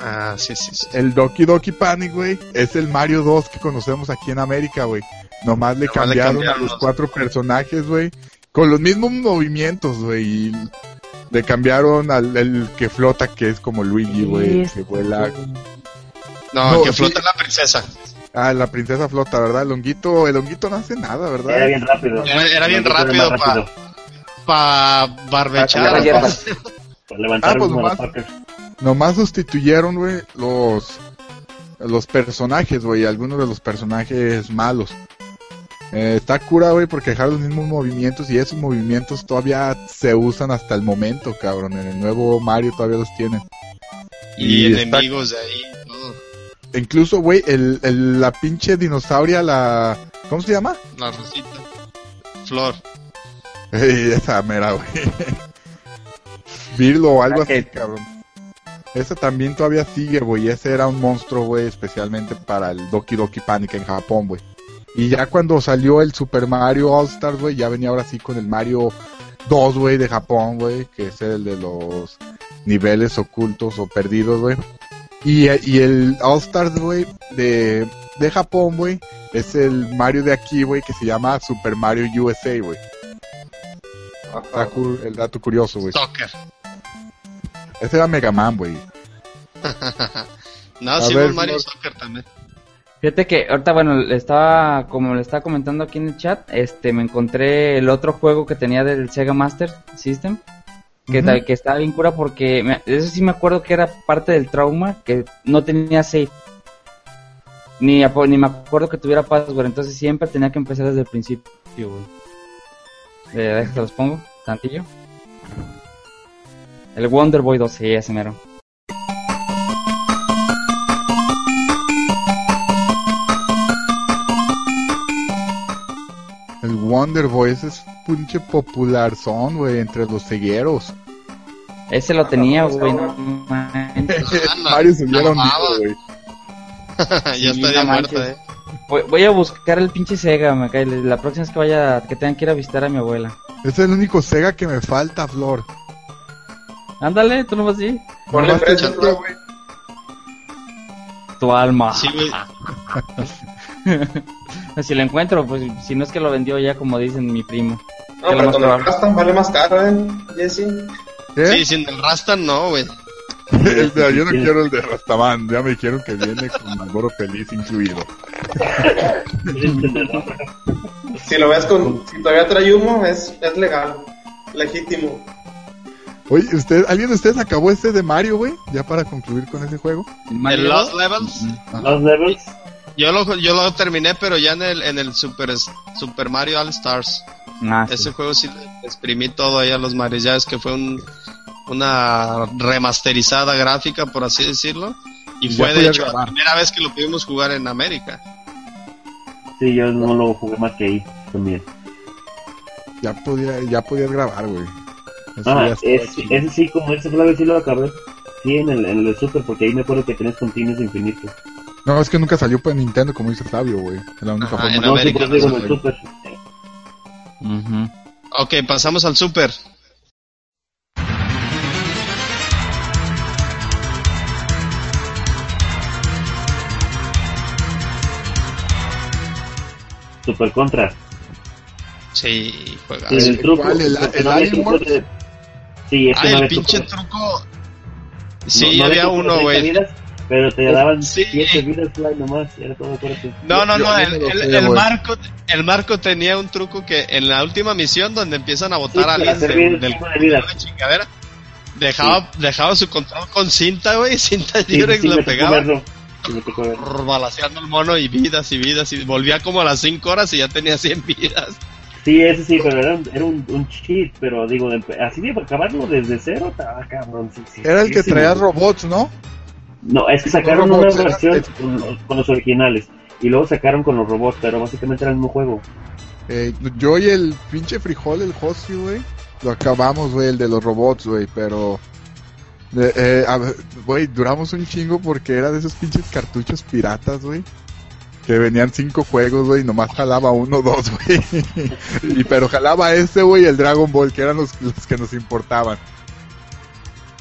Ah, sí, sí, sí. El Doki Doki Panic, güey, es el Mario 2 que conocemos aquí en América, güey. Nomás le Nomás le cambiaron, cambiaron a los- cuatro personajes, güey. Con los mismos movimientos, güey. Le cambiaron al el que flota, que es como Luigi, güey. Que vuela. No, No, que sí. flota la princesa. Ah, la princesa flota, ¿verdad? El honguito, el honguito no hace nada, ¿verdad? Era bien rápido. Era- era bien Era rápido más pa- Pa barbechar. *laughs* Para levantar Ah, pues. Nomás sustituyeron, güey, los... los personajes, güey, algunos de los personajes malos. Eh, está cura, güey, porque dejaron los mismos movimientos y esos movimientos todavía se usan hasta el momento, cabrón. En el nuevo Mario todavía los tienen. Y, Y está- enemigos de ahí. todo. Incluso, güey, el, el- la pinche dinosauria, la... ¿Cómo se llama? La rosita. Flor. *laughs* Ey, esa mera, güey. *laughs* Virlo o algo así, cabrón. Ese también todavía sigue, güey. Ese era un monstruo, güey, especialmente para el Doki Doki Panic en Japón, güey. Y ya cuando salió el Super Mario All Stars, güey, ya venía ahora sí con el Mario 2, güey, de Japón, güey, que es el de los niveles ocultos o perdidos, güey. Y, y el All Stars, güey, de, de Japón, güey, es el Mario de aquí, güey, que se llama Super Mario USA, güey. Cu- el dato curioso, güey. Soccer. Ese era Mega Man, güey. *laughs* No, A sí, ver, Mario. Soccer también. Fíjate que ahorita, bueno, le estaba, como le estaba comentando aquí en el chat, este, me encontré el otro juego que tenía del Sega Master System, que, que estaba bien cura porque, me- eso sí me acuerdo que era parte del trauma, que no tenía save. Ni, ni me acuerdo que tuviera password, entonces siempre tenía que empezar desde el principio, güey. Eh, los pongo, tantillo. El Wonder Boy 2, sí, ese mero. Wonder Boy, ese es pinche popular son, güey, entre los cegueros. Ese lo tenía, pues, güey. no. Ah, Mario *laughs* se güey. *laughs* ya Sí, estaría manches. eh. Voy, voy a buscar el pinche Sega, me cae. La próxima vez que vaya, que tengan que ir a visitar a mi abuela. Ese es el único Sega que me falta, Flor. Ándale, tú no vas así. Ponle Nomás precio, güey. Tu alma. Sí, güey. *laughs* *laughs* si lo encuentro, pues si no es que lo vendió ya, como dicen mi primo. No, pero con el. Rastan vale más caro, ¿eh? Jesse. ¿Qué? Sí, sin el Rasta no, güey. Yo no quiero el de Rastaman. Ya me dijeron que viene con el Boro Feliz incluido. *laughs* Si lo ves con. Si todavía trae humo, es, es legal. Legítimo. Oye, ¿usted, ¿alguien de ustedes acabó ese de Mario, güey? Ya para concluir con ese juego. El Lost Levels. Los levels, Yo lo, yo lo terminé, pero ya en el, en el Super, Super Mario All Stars. Ah, sí. Ese juego sí exprimí todo ahí a los Marios. Ya es que fue un, una remasterizada gráfica, por así decirlo. Y fue de hecho grabar. la primera vez que lo pudimos jugar en América. sí, yo no lo jugué más que ahí también. Ya podía, ya podías grabar, güey. Ah, es, ese sí, como ese Flavio sí lo acabé. Sí, en el, en el Super, porque ahí me acuerdo que tenés continuos infinitos. No, es que nunca salió para Nintendo, como dice Flavio, güey. Es la única Ajá, forma. en No, sí, América pues no el. Super. Ujú. Ok, pasamos al Super. Super Contra. Sí, juega. Sí, el truco. ¿Cuál? ¿El- el Alien truco Wars? de- Sí, es Ah, no el pinche truco. truco. Sí, No- no había uno, 30 güey. Pero te daban Sí. 7 vidas fly nomás, era todo fuerte. No, no, no, el, lo el- marco, el marco tenía un truco que en la última misión donde empiezan a botar Sí, a alguien del, del de chingadera, dejaba, dejaba su control con cinta, güey, *laughs* cinta Sí, Durex sí, le me tocó pegaba. Sí, balaceando el mono y vidas y vidas, y volvía como a las 5 horas y ya tenía 100 vidas. Sí, ese sí, pero era un, era un, un cheat, pero digo, de- así de acabarlo desde cero, estaba cabrón. Sí, sí, Era el que sí, traía sí. robots, ¿no? No, es que sacaron Los una robots, versión con, los- con los originales y luego sacaron con los robots, pero básicamente era el mismo juego. Eh, yo y el pinche frijol, el Hosty, güey, lo acabamos, güey, el de los robots, güey, pero... eh, eh, güey, duramos un chingo porque era de esos pinches cartuchos piratas, güey. Que venían cinco juegos, güey, y nomás jalaba uno o *laughs* dos, güey. y pero jalaba ese, güey, y el Dragon Ball, que eran los, los que nos importaban.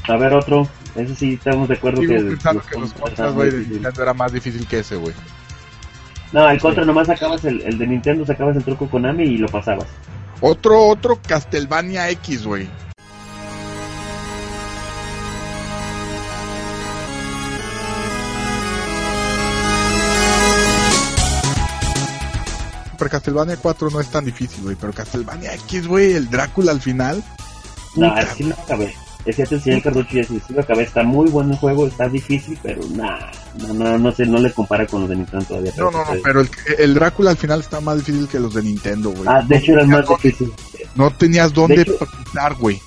A ver, otro, ese sí estamos de acuerdo Sigo que pensando que los contras güey, de. Nintendo era más difícil que ese, güey. No, el contra nomás sacabas el, el de Nintendo, sacabas el truco Konami y lo pasabas. Otro, otro Castlevania X, güey. Super Castlevania 4 no es tan difícil, güey, pero Castlevania X, güey, el Drácula al final. No, Puta, ese sí lo acabé. Es enseñé el cartucho y así, sí, lo acabé, está muy bueno el juego, está difícil, pero nah, no, no, no sé, no le compara con los de Nintendo todavía. No, no, no, pero el, el Drácula al final está más difícil que los de Nintendo, güey. Ah, de hecho era el más difícil. No tenías dónde pisar, güey.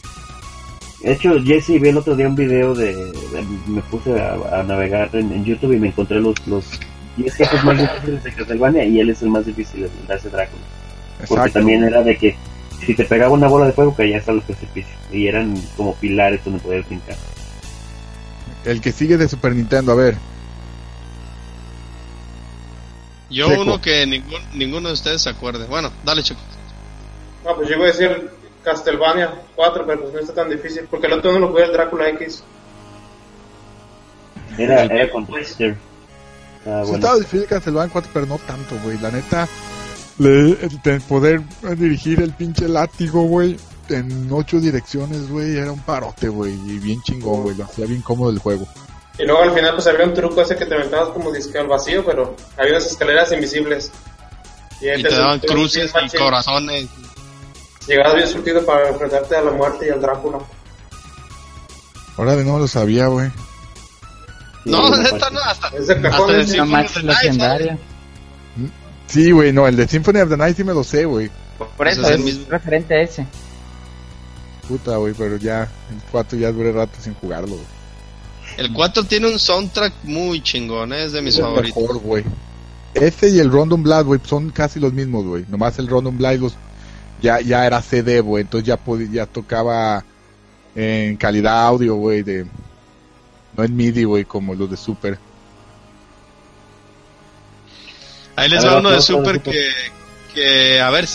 De hecho, Jesse vi el otro día un video de, de- me puse a, a navegar en, en YouTube y me encontré los, los 10 jefes más difíciles de Castlevania y él es el más difícil de darse Drácula. Porque Exacto. también era de que si te pegaba una bola de fuego caías a los precipicios y eran como pilares donde podías brincar. El que sigue de Super Nintendo, a ver. Yo Checo. uno que ningún, ninguno de ustedes se acuerde. Bueno, dale, chico. No, pues yo iba a decir Castlevania 4, pero pues no está tan difícil, porque el otro no lo jugué el Drácula X. Era, era con Twister. Ah, Sí bueno. estaba difícil Castlevania 4, pero no tanto, güey. La neta, le, el de poder dirigir el pinche látigo, güey, en ocho direcciones, güey, era un parote, güey. Y bien chingón, güey. Lo hacía bien cómodo el juego. Y luego al final pues había un truco ese que te aventabas como disque al vacío, pero había unas escaleras invisibles. ahí Y te daban cruces y machín. corazones. Llegabas bien surtido para enfrentarte a la muerte y al Drácula. Ahora de no lo sabía, güey. No, neta, parte. no, hasta, Es de cajón, hasta Max Night, legendaria. Sí, güey, no, el de Symphony of the Night sí me lo sé, güey. Por eso es el es mismo. referente a ese. Puta, güey, pero ya, el 4 ya duré rato sin jugarlo, güey. El 4 tiene un soundtrack muy chingón, ¿eh? es de mis Es el favoritos. mejor, güey. Ese y el Random Blast, güey, son casi los mismos, güey. Nomás el Random Blast los, ya, ya era CD, güey. Entonces ya, podía, ya tocaba en calidad audio, güey, de... No en MIDI, güey, como los de Super. Ahí les va uno de Super que, que, a ver,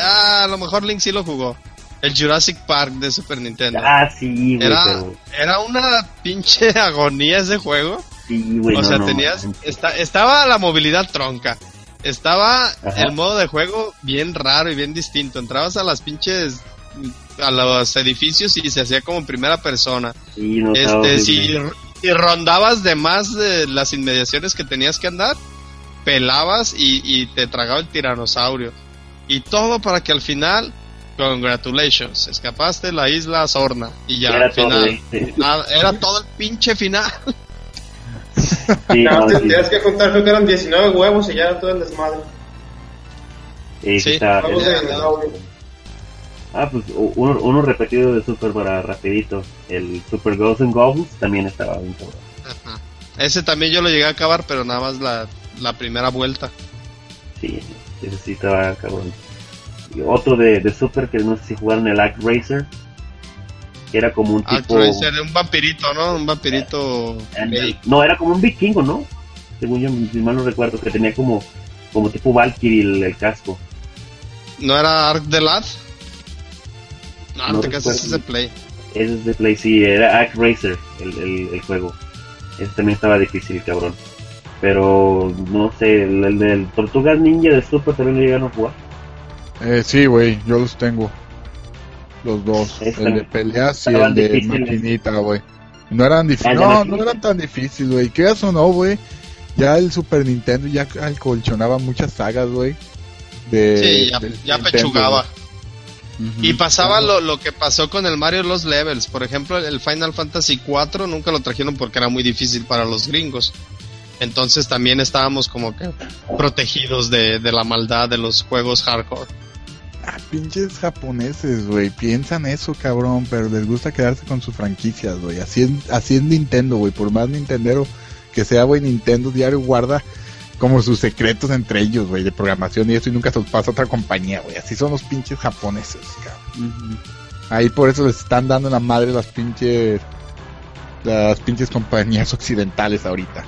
ah, a lo mejor Link sí lo jugó. El Jurassic Park de Super Nintendo. Ah, sí, güey, Era, pero... era una pinche *laughs* agonía ese juego. Sí, güey, o sea, no, tenías, esta- estaba la movilidad tronca. Estaba Ajá. el modo de juego bien raro y bien distinto. Entrabas a las pinches, a los edificios y se hacía como en primera persona. Sí, no, Este, si rondabas de más de las inmediaciones que tenías que andar, pelabas y, y te tragaba el tiranosaurio. Y todo para que al final, congratulations, escapaste de la isla Sorna. Y ya, Era al todo, final, sí. nada, era todo el pinche final. Sí, Nada no, te sí, tenías que juntar, creo que eran 19 huevos y ya era todo el desmadre. sí, dinosaurio. Ah, pues uno, uno repetido de Super para rapidito. El Super Ghosts and Goblins también estaba bien. Ese también yo lo llegué a acabar, pero nada más la, la primera vuelta. Sí, ese sí estaba cabrón. Y otro de, de Super que no sé si jugaron el Act Racer. Que era como un tipo... Actraiser, un vampirito, ¿no? Un vampirito gay. No, era como un vikingo, ¿no? Según yo, si mal no recuerdo, que tenía como, como tipo Valkyrie el, el casco. ¿No era Ark the Lad? No, no, te casas recuerdo. ese play. Ese es de Play, sí, era Act Racer el, el, el juego. Ese también estaba difícil, cabrón. Pero, no sé, el, el del Tortugas Ninja de Super también lo llegaron a jugar. Eh, sí, güey, yo los tengo. Los dos. El de peleas y el de difíciles. maquinita, güey. No eran Ah, difíciles. de No, no eran tan difíciles, güey. ¿Qué o no, güey? Ya el Super Nintendo ya colchonaba muchas sagas, güey. De, Sí, ya, ya Nintendo, pechugaba. Y pasaba lo, lo que pasó con el Mario Los Levels. Por ejemplo, el Final Fantasy 4 nunca lo trajeron porque era muy difícil para los gringos. Entonces también estábamos como que protegidos de, de la maldad de los juegos hardcore. Ah, pinches japoneses, güey. Piensan eso, cabrón, pero les gusta quedarse con sus franquicias, güey. Así es, así es Nintendo, güey. Por más Nintendero que sea, güey, Nintendo diario guarda como sus secretos entre ellos, güey, de programación y eso y nunca se los pasa a otra compañía, güey. Así son los pinches japoneses, cabrón. Ahí por eso les están dando la madre las pinches las pinches compañías occidentales ahorita.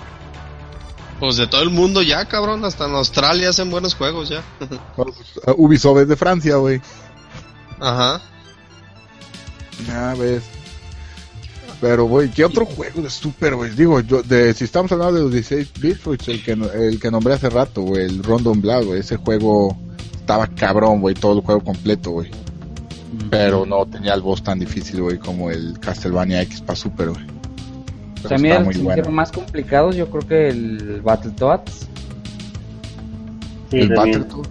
Pues de todo el mundo ya, cabrón. Hasta en Australia hacen buenos juegos ya. *laughs* Uh, Ubisoft es de Francia, güey. Ajá. Ya ves. Pero, güey, ¿qué otro juego de Super, güey? Digo, yo, de, si estamos hablando de los 16 bits, pues el que, el que nombré hace rato, güey, el Rondon Blood, güey, ese juego estaba cabrón, güey, todo el juego completo, güey. Pero no tenía el boss tan difícil, güey, como el Castlevania X para Super, güey. Pero También está los bueno. más complicados, yo creo que el Battletoads. Sí, el. Battletoads.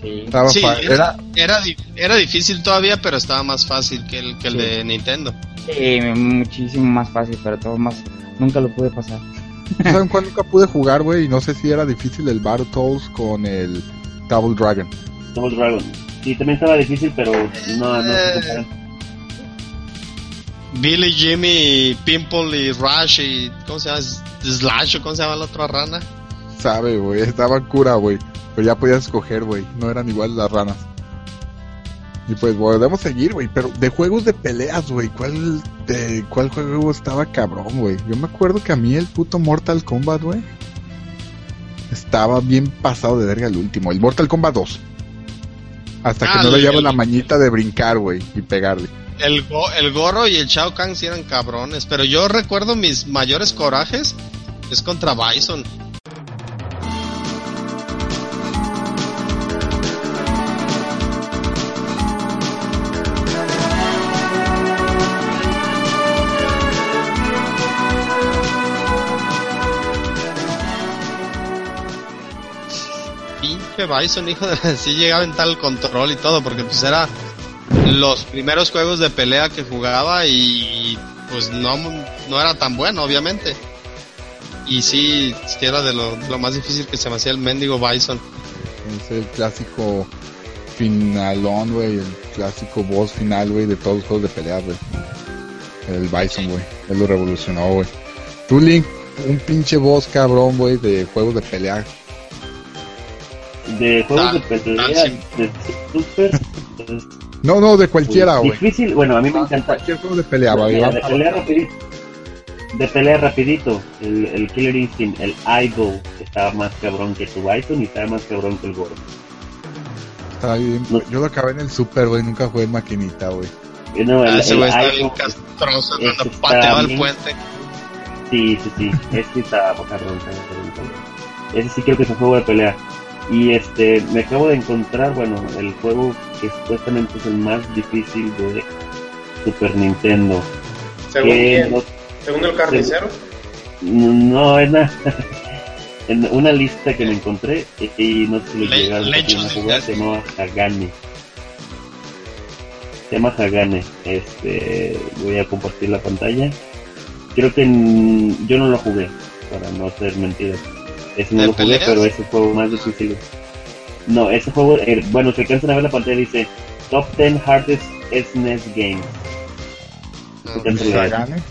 Sí. Era, era, era, di- era difícil todavía, pero estaba más fácil que el, que el Sí. de Nintendo. Sí, muchísimo más fácil, pero todo más. Nunca lo pude pasar. *laughs* ¿Saben cuál nunca pude jugar, güey? Y no sé si era difícil el Battletoads con el Double Dragon. Double Dragon. Sí, también estaba difícil, pero no, comparan. Billy, Jimmy, Pimple y Rush y. ¿Cómo se llama? Slash o cómo se llama la otra rana. Sabe, güey, estaba cura, güey. Pero ya podías escoger, güey. No eran igual las ranas. Y pues podemos seguir, güey. Pero de juegos de peleas, güey. ¿Cuál, de, ¿Cuál juego estaba cabrón, güey? Yo me acuerdo que a mí el puto Mortal Kombat, güey. Estaba bien pasado de verga el último. El Mortal Kombat 2. Hasta que Ah, no le llevo la mañita de brincar, güey. Y pegarle. El, Go- el Goro y el Shao Kahn sí eran cabrones, pero yo recuerdo mis mayores corajes es contra Bison. Pinche Bison, hijo de sí llegaba en tal control y todo, porque pues era los primeros juegos de pelea que jugaba y pues no, no era tan bueno, obviamente. Y sí, era de lo, de lo más difícil que se me hacía el mendigo Bison. Es el clásico finalón, güey. El clásico boss final, güey, de todos los juegos de pelea, güey. El Bison, güey. Él lo revolucionó, güey. Tú, Link, un pinche boss cabrón, güey, de juegos de pelea. De juegos Tan- de pelea, de Super, No, no, de cualquiera, güey. difícil. Bueno, a mí me encanta. Cualquier juego de pelea, güey. Mira, va- de pelea rapidito. De pelea rapidito. El, el Killer Instinct, el Idol, estaba más cabrón que tu Bison y estaba más cabrón que el Goro. Estaba bien. No. Yo lo acabé en el Super, güey. Nunca jugué en maquinita, güey. No, el, Ah, ese el güey está bien castroso está pateaba el bien. puente. Sí, sí, sí. Este cabrón, cabrón. Ese sí creo que es un juego de pelea. Y este, me acabo de encontrar, bueno, el juego que supuestamente es el más difícil de Super Nintendo. Según, Que quién? no, según el carnicero. no es nada. *laughs* En una lista que me encontré y, y no sé si le Le- llegaron a jugar, se llama Hagane. Se llama Hagane. Este, voy a compartir la pantalla. Creo que en- yo no lo jugué, para no hacer mentiras. Ese no ¿De lo jugué, peleas? pero ese juego más difícil. No, ese juego, eh, bueno, si alcanzan a ver la pantalla dice Top 10 Hardest SNES Games. No. Si alcanzan a ver. Hagane.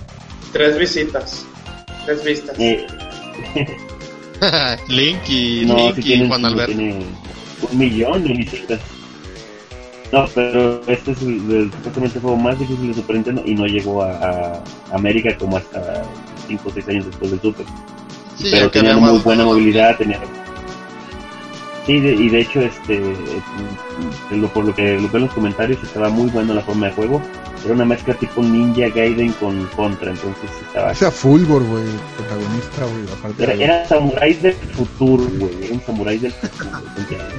Tres visitas. Tres vistas. Eh, *laughs* Link y No, Link si y tiene, Juan Alberto. tiene un millón de visitas. No, pero este es el, el supuestamente el juego más difícil de Super Nintendo y no llegó a, a América como hasta 5 o 6 años después del Super. Sí, pero tenía muy más- buena movilidad, tenía... Sí, de- y de hecho, este, lo- por lo que lo veo en los comentarios, estaba muy buena la forma de juego. Era una mezcla tipo Ninja Gaiden con Contra, entonces estaba... O sea, Fulgor, güey. Protagonista, güey. Aparte Era, de- era samurái del futuro, güey. Era un samurái del futuro.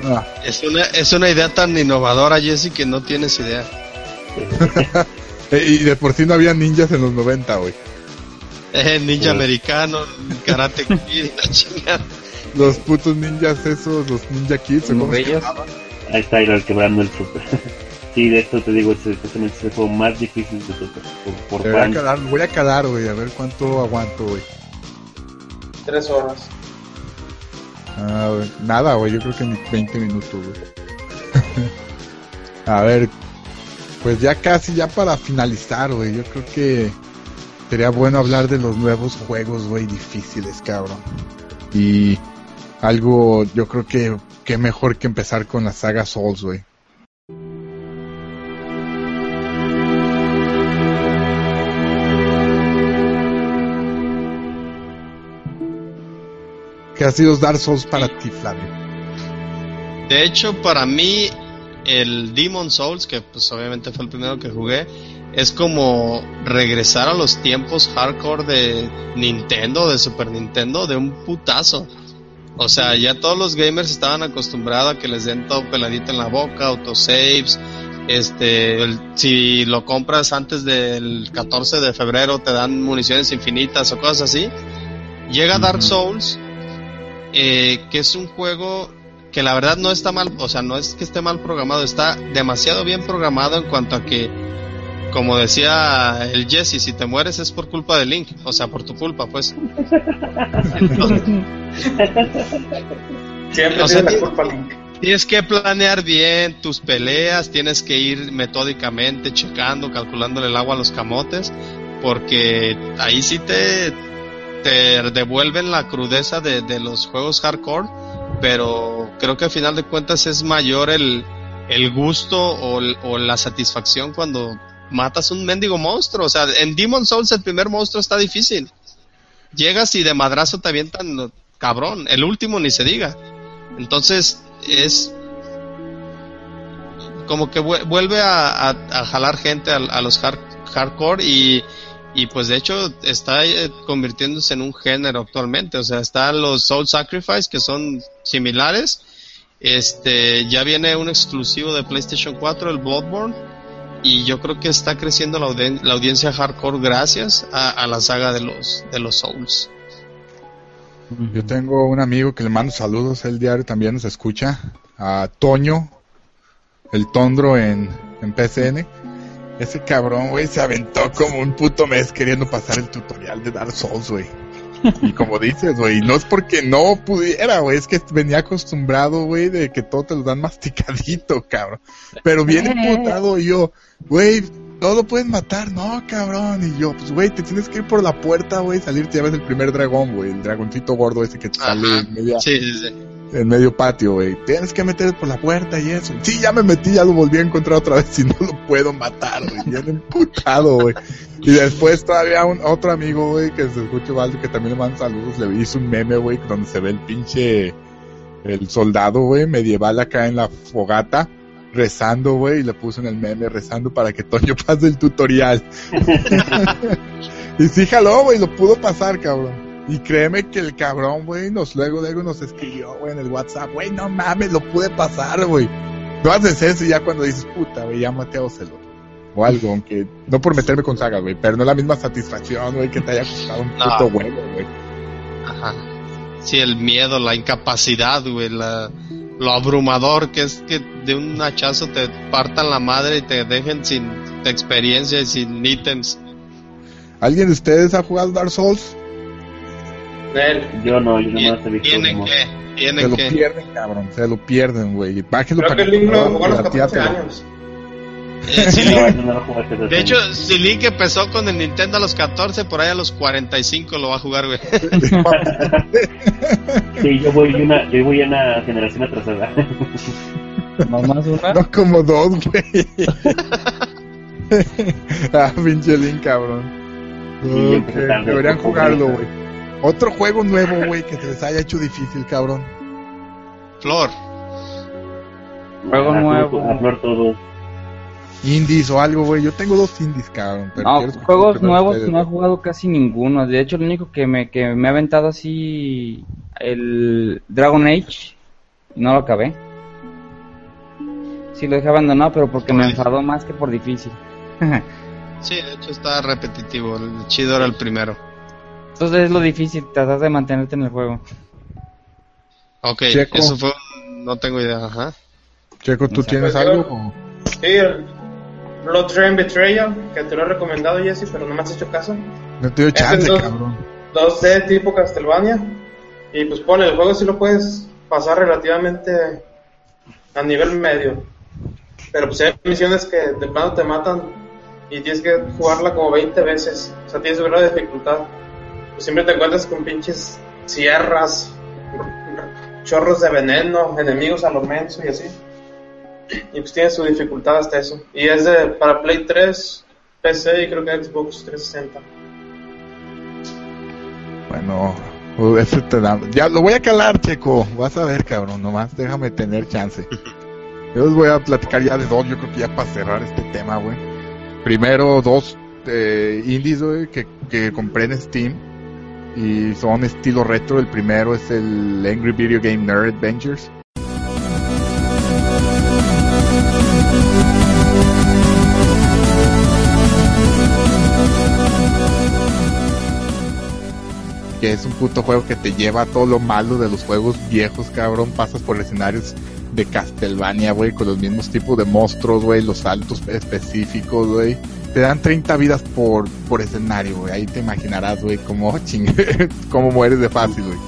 Ah, Es una, es una idea tan innovadora, Jesse, que no tienes idea. *laughs* eh, y de por sí no había ninjas en los 90, güey. Eh, ninja Sí. americano, karate *laughs* kid, la chingada. Los putos ninjas esos, los ninja kids, ¿o Los cómo se llamaban? Ahí está Iral quebrando el super. *laughs* sí, de esto te digo, es justamente es el juego más difícil de super. Por, voy a calar, voy a calar, güey, a ver cuánto aguanto, güey. Tres horas. Ah, güey, nada, güey, yo creo que ni 20 minutos, güey. *laughs* a ver, pues ya casi, ya para finalizar, güey, yo creo que sería bueno hablar de los nuevos juegos, güey, difíciles, cabrón. Y algo, yo creo que, que mejor que empezar con la saga Souls, güey. ¿Qué ha sido Dark Souls para ti, Flavio? De hecho, para mí, el Demon Souls, que pues obviamente fue el primero que jugué, es como regresar a los tiempos hardcore de Nintendo, de Super Nintendo, de un putazo. O sea, ya todos los gamers estaban acostumbrados a que les den todo peladito en la boca, autosaves. Este, el- si lo compras antes del 14 de febrero, te dan municiones infinitas o cosas así. Llega Dark. Souls, eh, que es un juego que la verdad no está mal, o sea, no es que esté mal programado, está demasiado bien programado en cuanto a que, como decía el Jesse, si te mueres es por culpa de Link, o sea, por tu culpa, pues. *laughs* Siempre O sea, la culpa Link. Tienes que planear bien tus peleas, tienes que ir metódicamente checando, calculándole el agua a los camotes, porque ahí sí te, te devuelven la crudeza de, de los juegos hardcore, pero creo que al final de cuentas es mayor el, el gusto o, o la satisfacción cuando matas un mendigo monstruo. O sea, en Demon Souls el primer monstruo está difícil. Llegas y de madrazo te avientan cabrón, el último ni se diga. Entonces es como que vu- vuelve a, jalar gente a, los hard- hardcore y, y pues de hecho está eh, convirtiéndose en un género actualmente. O sea, están los Soul Sacrifice que son similares. Este, ya viene un exclusivo de PlayStation 4, el Bloodborne. Y yo creo que está creciendo la, audien- la audiencia hardcore gracias a, a la saga de los, de los Souls. Yo tengo un amigo que le mando saludos, el diario también nos escucha, a Toño, el tondro en, en PCN. Ese cabrón, güey, se aventó como un puto mes queriendo pasar el tutorial de Dark Souls, güey. *laughs* Y como dices, güey, no es porque no pudiera, güey, es que venía acostumbrado, güey, de que todo te lo dan masticadito, *laughs* cabrón. Pero viene *laughs* emputado y yo, güey, no lo puedes matar, no, cabrón. Y yo, pues, güey, te tienes que ir por la puerta, güey, salirte, ya ves el primer dragón, güey, el dragoncito gordo ese que te sale media- Sí, sí, sí. En medio patio, güey. Tienes que meter por la puerta y eso. Sí, ya me metí, ya lo volví a encontrar otra vez *laughs* y no lo puedo matar, güey. Bien *laughs* emputado, güey. Y después todavía un otro amigo, güey, que se escucha Valdo, que también le manda saludos, le hizo un meme, güey, donde se ve el pinche, el soldado, güey, medieval acá en la fogata, rezando, güey, y le puso en el meme rezando para que Toño *laughs* pase el tutorial. y sí jaló, güey, lo pudo pasar, cabrón. Y créeme que el cabrón, güey, nos luego, luego nos escribió, güey, en el WhatsApp, güey, no mames, lo pude pasar, güey. No haces eso y ya cuando dices, puta, güey, ya maté a Ocelot. O algo, aunque, no por meterme con sagas, güey, pero no la misma satisfacción, güey, que te haya costado un No. puto huevo, güey. Ajá. Sí, el miedo, la incapacidad, güey, la, lo abrumador que es que de un hachazo te partan la madre y te dejen sin experiencia y sin ítems. ¿Alguien de ustedes ha jugado Dark Souls? Él. Yo no, yo nomás he visto Tienen que, Se tienen lo que. pierden, cabrón, se lo pierden, güey. Bájelo Creo que para el Link lo jugó a los la tía 14 te lo- años. Eh, *laughs* No, no de hecho, años. si Link empezó con el Nintendo a los 14, por ahí a los 45 lo va a jugar, güey. *laughs* Sí, yo voy una, yo voy una generación atrasada. *laughs* Nomás una. No como dos, güey. ah, pinche Link, cabrón. Sí, Ok, empecé tarde, deberían jugarlo, güey. Otro juego nuevo, güey, que se les haya hecho difícil, cabrón. Flor. Juego nuevo. Flor- A Flor todo. Indies o algo, güey. Yo tengo dos indies, cabrón. Pero No, juegos nuevos ustedes, no he jugado casi ninguno. De hecho, el único que me, que me ha aventado así el Dragon Age, no lo acabé. Sí, lo dejé abandonado, pero porque me enfadó más que por difícil. *laughs* Sí, de hecho está repetitivo. El chido era el primero. Entonces es lo difícil, tratar de mantenerte en el juego. Ok, Checo. eso fue. un- No tengo idea, ajá. Checo, ¿tú tienes algo? Sí, el Blood Train Betrayal, que te lo he recomendado, Jesse, pero no me has hecho caso. No te dio chance, dos- cabrón. 2D tipo Castlevania. Y pues pone, el juego sí lo puedes pasar relativamente a nivel medio. Pero pues hay misiones que de plano te matan y tienes que jugarla como 20 veces. O sea, tienes un grado de dificultad. Pues siempre te encuentras con pinches sierras, chorros de veneno, enemigos a lo menso y así. Y pues tiene su dificultad hasta eso. Y es de, para Play 3, PC y creo que Xbox 360. Bueno, uh, ese te da... Ya, lo voy a calar, Checo. Vas a ver, cabrón. Nomás déjame tener chance. *laughs* Yo les voy a platicar ya de dos, yo creo que ya para cerrar este tema, güey. Primero, dos eh, indies, güey, que, que compré en Steam. Y son estilo retro. El primero es el Angry Video Game Nerd Adventures. que es un puto juego que te lleva a todo lo malo de los juegos viejos, cabrón. Pasas por escenarios de Castlevania, güey, con los mismos tipos de monstruos, güey, los saltos específicos, güey. Te dan 30 vidas por, por escenario, güey. Ahí te imaginarás, güey, cómo, *laughs* chingue, cómo mueres de fácil, güey.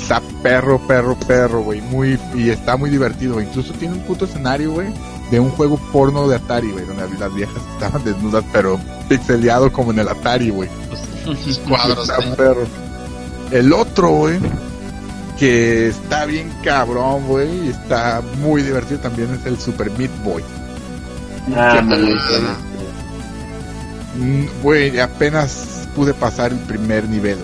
Está perro, perro, perro, güey. Muy, y está muy divertido. Incluso tiene un puto escenario, güey, de un juego porno de Atari, güey, donde las viejas estaban desnudas, pero pixeleado como en el Atari, güey. Los cuadros. Está perro. El otro, güey, que está bien cabrón, güey, y está muy divertido también es el Super Meat Boy. Ah, Güey, apenas pude pasar el primer nivel.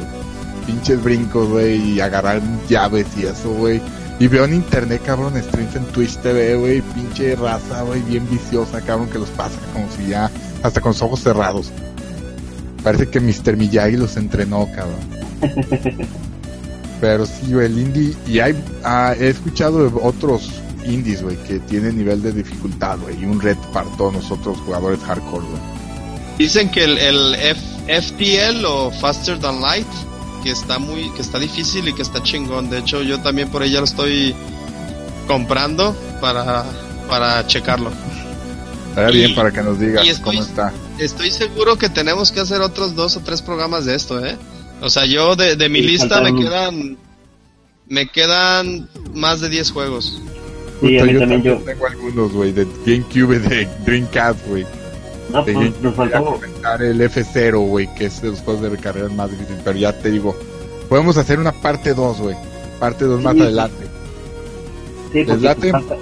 Pinches brincos, güey, y agarrar llaves y eso, güey. Y veo en internet, cabrón, streams en Twitch TV, güey, pinche raza, güey, bien viciosa, cabrón, que los pasa como si ya, hasta con los ojos cerrados. Parece que Mr. Miyagi los entrenó, cabrón. *laughs* Pero sí, güey, el indie, y hay, ah, he escuchado de otros indies, güey, que tienen nivel de dificultad, güey, y un reto para todos nosotros jugadores hardcore, güey. Dicen que el, el F- FTL o Faster Than Light, que está muy, que está difícil y que está chingón. De hecho, yo también por ahí ya lo estoy comprando para, para checarlo. Y- bien para que nos digas estoy- cómo está. Estoy seguro que tenemos que hacer otros dos o tres programas de esto, ¿eh? O sea, yo de, de mi Sí, lista me quedan, me quedan más de 10 juegos. Sí, a Puta, mí yo también yo. tengo algunos, güey, de GameCube, y de Dreamcast, güey. No, pues GameCube nos faltó. comentar el F0, güey, que es de los juegos de carreras más difíciles. Pero ya te digo, podemos hacer una parte 2, güey. Parte 2 más Sí. adelante. Sí, ¿Les porque late? falta,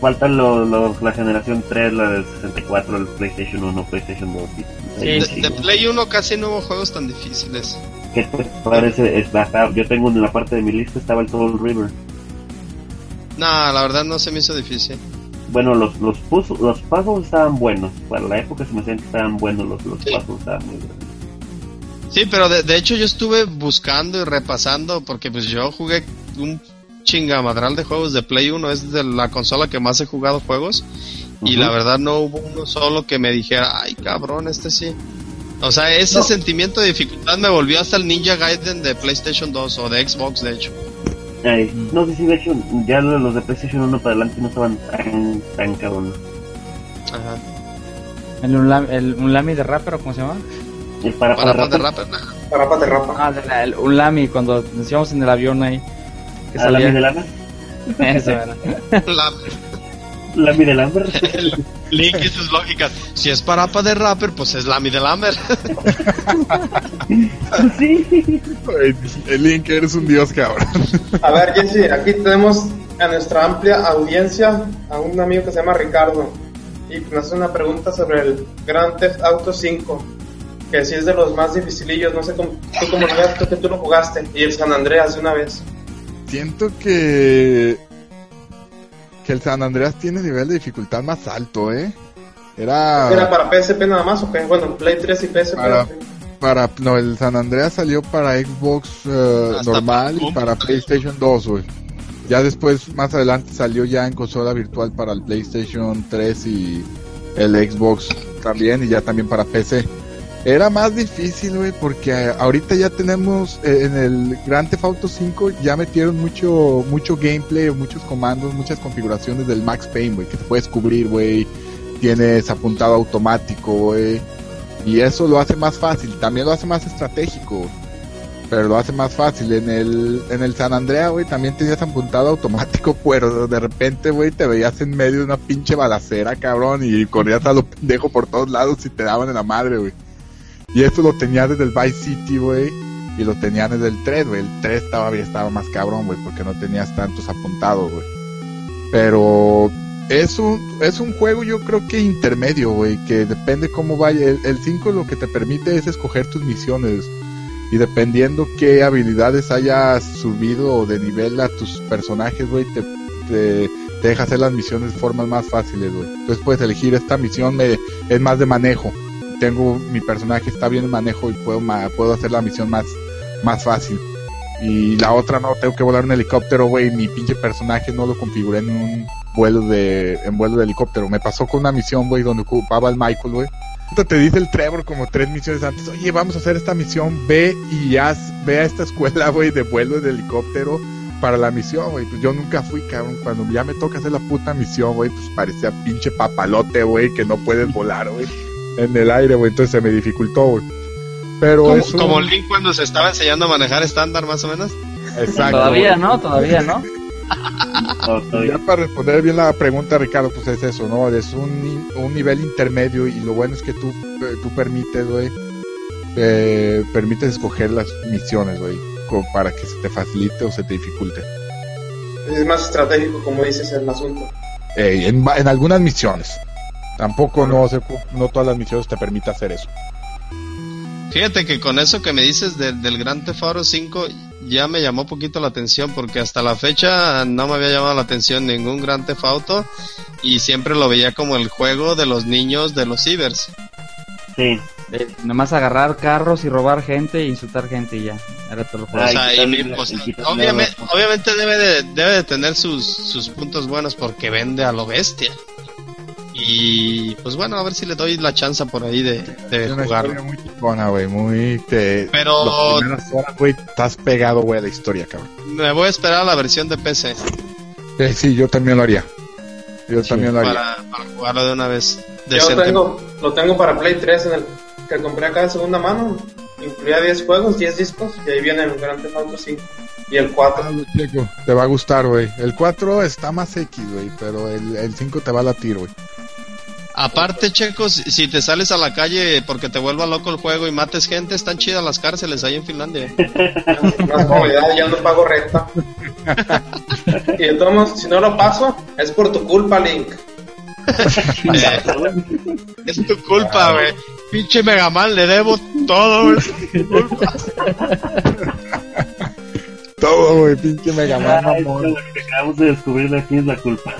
falta lo, lo- la generación 3, la del 64, el PlayStation 1, PlayStation 2. y- Sí, De, sí. de Play 1 casi no hubo juegos tan difíciles. ¿Qué te parece? Es- acá, yo tengo en la parte de mi lista estaba el Soul River. Nah, la verdad no se me hizo difícil. Bueno, los los, puz- los puzzles estaban buenos. Para la época se me hacían que estaban buenos los, los Sí. puzzles. Estaban muy buenos. Sí, pero de, de hecho yo estuve buscando y repasando porque pues yo jugué un chingamadral de juegos de Play 1, es de la consola que más he jugado juegos y la verdad no hubo uno solo que me dijera, ay cabrón, este sí. O sea, ese No. sentimiento de dificultad me volvió hasta el Ninja Gaiden de PlayStation 2 o de Xbox de hecho. Ay, Mm. No sé si de hecho ya los de PlayStation 1 para adelante no estaban tan, tan cabrones. Ajá. El, unla- el Unlami de Rapper, ¿o ¿cómo se llama? El para, Para, para, de rapper, nah. Rapa te rapa. Ah, de la- el Unlami, cuando nos íbamos en el avión ahí. Que ¿A la salía. mi de lana? *laughs* Eso *laughs* era. La- ¿La mi de Lambert? Link y sus lógicas. Si es parapa de rapper, pues es Lamy de Lambert. sí. El Link, eres un dios, cabrón. A ver, Jesse, aquí tenemos a nuestra amplia audiencia a un amigo que se llama Ricardo y nos hace una pregunta sobre el Grand Theft Auto 5, que si es de los más dificilillos, no sé cómo, tú cómo lo ves, tú que tú lo jugaste, y el San Andreas de una vez. Siento que. Que el San Andreas tiene nivel de dificultad más alto, ¿eh? Era. ¿Era para PSP nada más o qué? Bueno, Play 3 y PSP. Para- para no el San Andreas salió para Xbox eh, normal y para. PlayStation 2 güey ya después más adelante salió ya en consola virtual para el PlayStation 3 y el Xbox también y ya también para PC era más difícil güey porque eh, ahorita ya tenemos eh, en el Grand Theft Auto 5 ya metieron mucho mucho gameplay muchos comandos muchas configuraciones del Max Payne güey que te puedes cubrir güey tienes apuntado automático güey y eso lo hace más fácil, también lo hace más estratégico, pero lo hace más fácil. En el, en el San Andrea, güey, también tenías apuntado automático, *laughs* pero de repente, güey, te veías en medio de una pinche balacera, cabrón, y corrías a lo pendejo por todos lados y te daban en la madre, güey. Y eso lo tenías desde el Vice City, güey, y lo tenían desde el 3, güey. El 3 todavía estaba más cabrón, güey, porque no tenías tantos apuntados, güey. Pero es un, es un juego yo creo que intermedio, güey, que depende cómo vaya. El, el 5 lo que te permite es escoger tus misiones. Y dependiendo qué habilidades hayas subido de nivel a tus personajes, güey, te, te, te deja hacer las misiones de formas más fáciles, güey. Entonces puedes elegir esta misión me, es más de manejo. Tengo mi personaje está bien en manejo y puedo ma- puedo hacer la misión más más fácil. Y la otra no, tengo que volar un helicóptero, güey, mi pinche personaje no lo configuré en un vuelo de en vuelo de helicóptero. Me pasó con una misión, güey, donde ocupaba el Michael, güey. te dice el Trevor como tres misiones antes, oye, vamos a hacer esta misión, ve y haz, ve a esta escuela, *laughs* güey, de vuelo de helicóptero para la misión, güey. Pues yo nunca fui, cabrón. Cuando ya me toca hacer la puta misión, güey, pues parecía pinche papalote, güey, que no puedes volar, güey, en el aire, güey. Entonces se me dificultó, güey. Pero Como, es un- como Link cuando se estaba enseñando a manejar estándar, más o menos. Exacto, Todavía no, todavía no. *laughs* Ya para responder bien la pregunta, Ricardo, pues es eso, ¿no? Es un, un nivel intermedio y lo bueno es que tú, eh, tú permites, güey, eh, permites escoger las misiones, güey, para que se te facilite o se te dificulte. Es más estratégico, como dices, el asunto. Eh, en, en algunas misiones. Tampoco no, se, no todas las misiones te permiten hacer eso. Fíjate que con eso que me dices del del Gran Theft Auto 5 ya me llamó poquito la atención porque hasta la fecha no me había llamado la atención ningún Gran Theft Auto y siempre lo veía como el juego de los niños de los cibers. Sí. Eh, nomás agarrar carros y robar gente e insultar gente y ya. Era todo el juego. O Ay, sea, y quitarle mi- la- o sea, y quitarle obviamente, la- obviamente debe de, debe de tener sus, sus puntos buenos porque vende a lo bestia. Y pues bueno, a ver si le doy la chance por ahí de, de Es una jugarlo. historia muy chingona, güey, muy... Te, Pero- güey, estás pegado, güey, a la historia, cabrón. Me voy a esperar a la versión de PC Eh, sí, yo también lo haría. Yo también lo haría. para, para jugarlo de una vez. Yo tengo, lo tengo para Play 3 en el que compré acá de segunda mano. Incluía 10 juegos, 10 discos, y ahí viene el Grand Theft Auto 5 y el 4. Hazlo, Checo, Te va a gustar, güey. El 4 está más X, güey, pero el, el 5 te va a latir, güey. Aparte, checos, si te sales a la calle porque te vuelva loco el juego y mates gente, están chidas las cárceles ahí en Finlandia. *laughs* Más comodidad, ya no pago renta. *laughs* y modos, si no lo paso, es por tu culpa, Link. Eh, es tu culpa, güey. Pinche Megaman, le debo todo, güey. *laughs* Todo, güey, pinche Mega Man, Ay, mamón. lo que acabamos de descubrir de aquí es la culpa.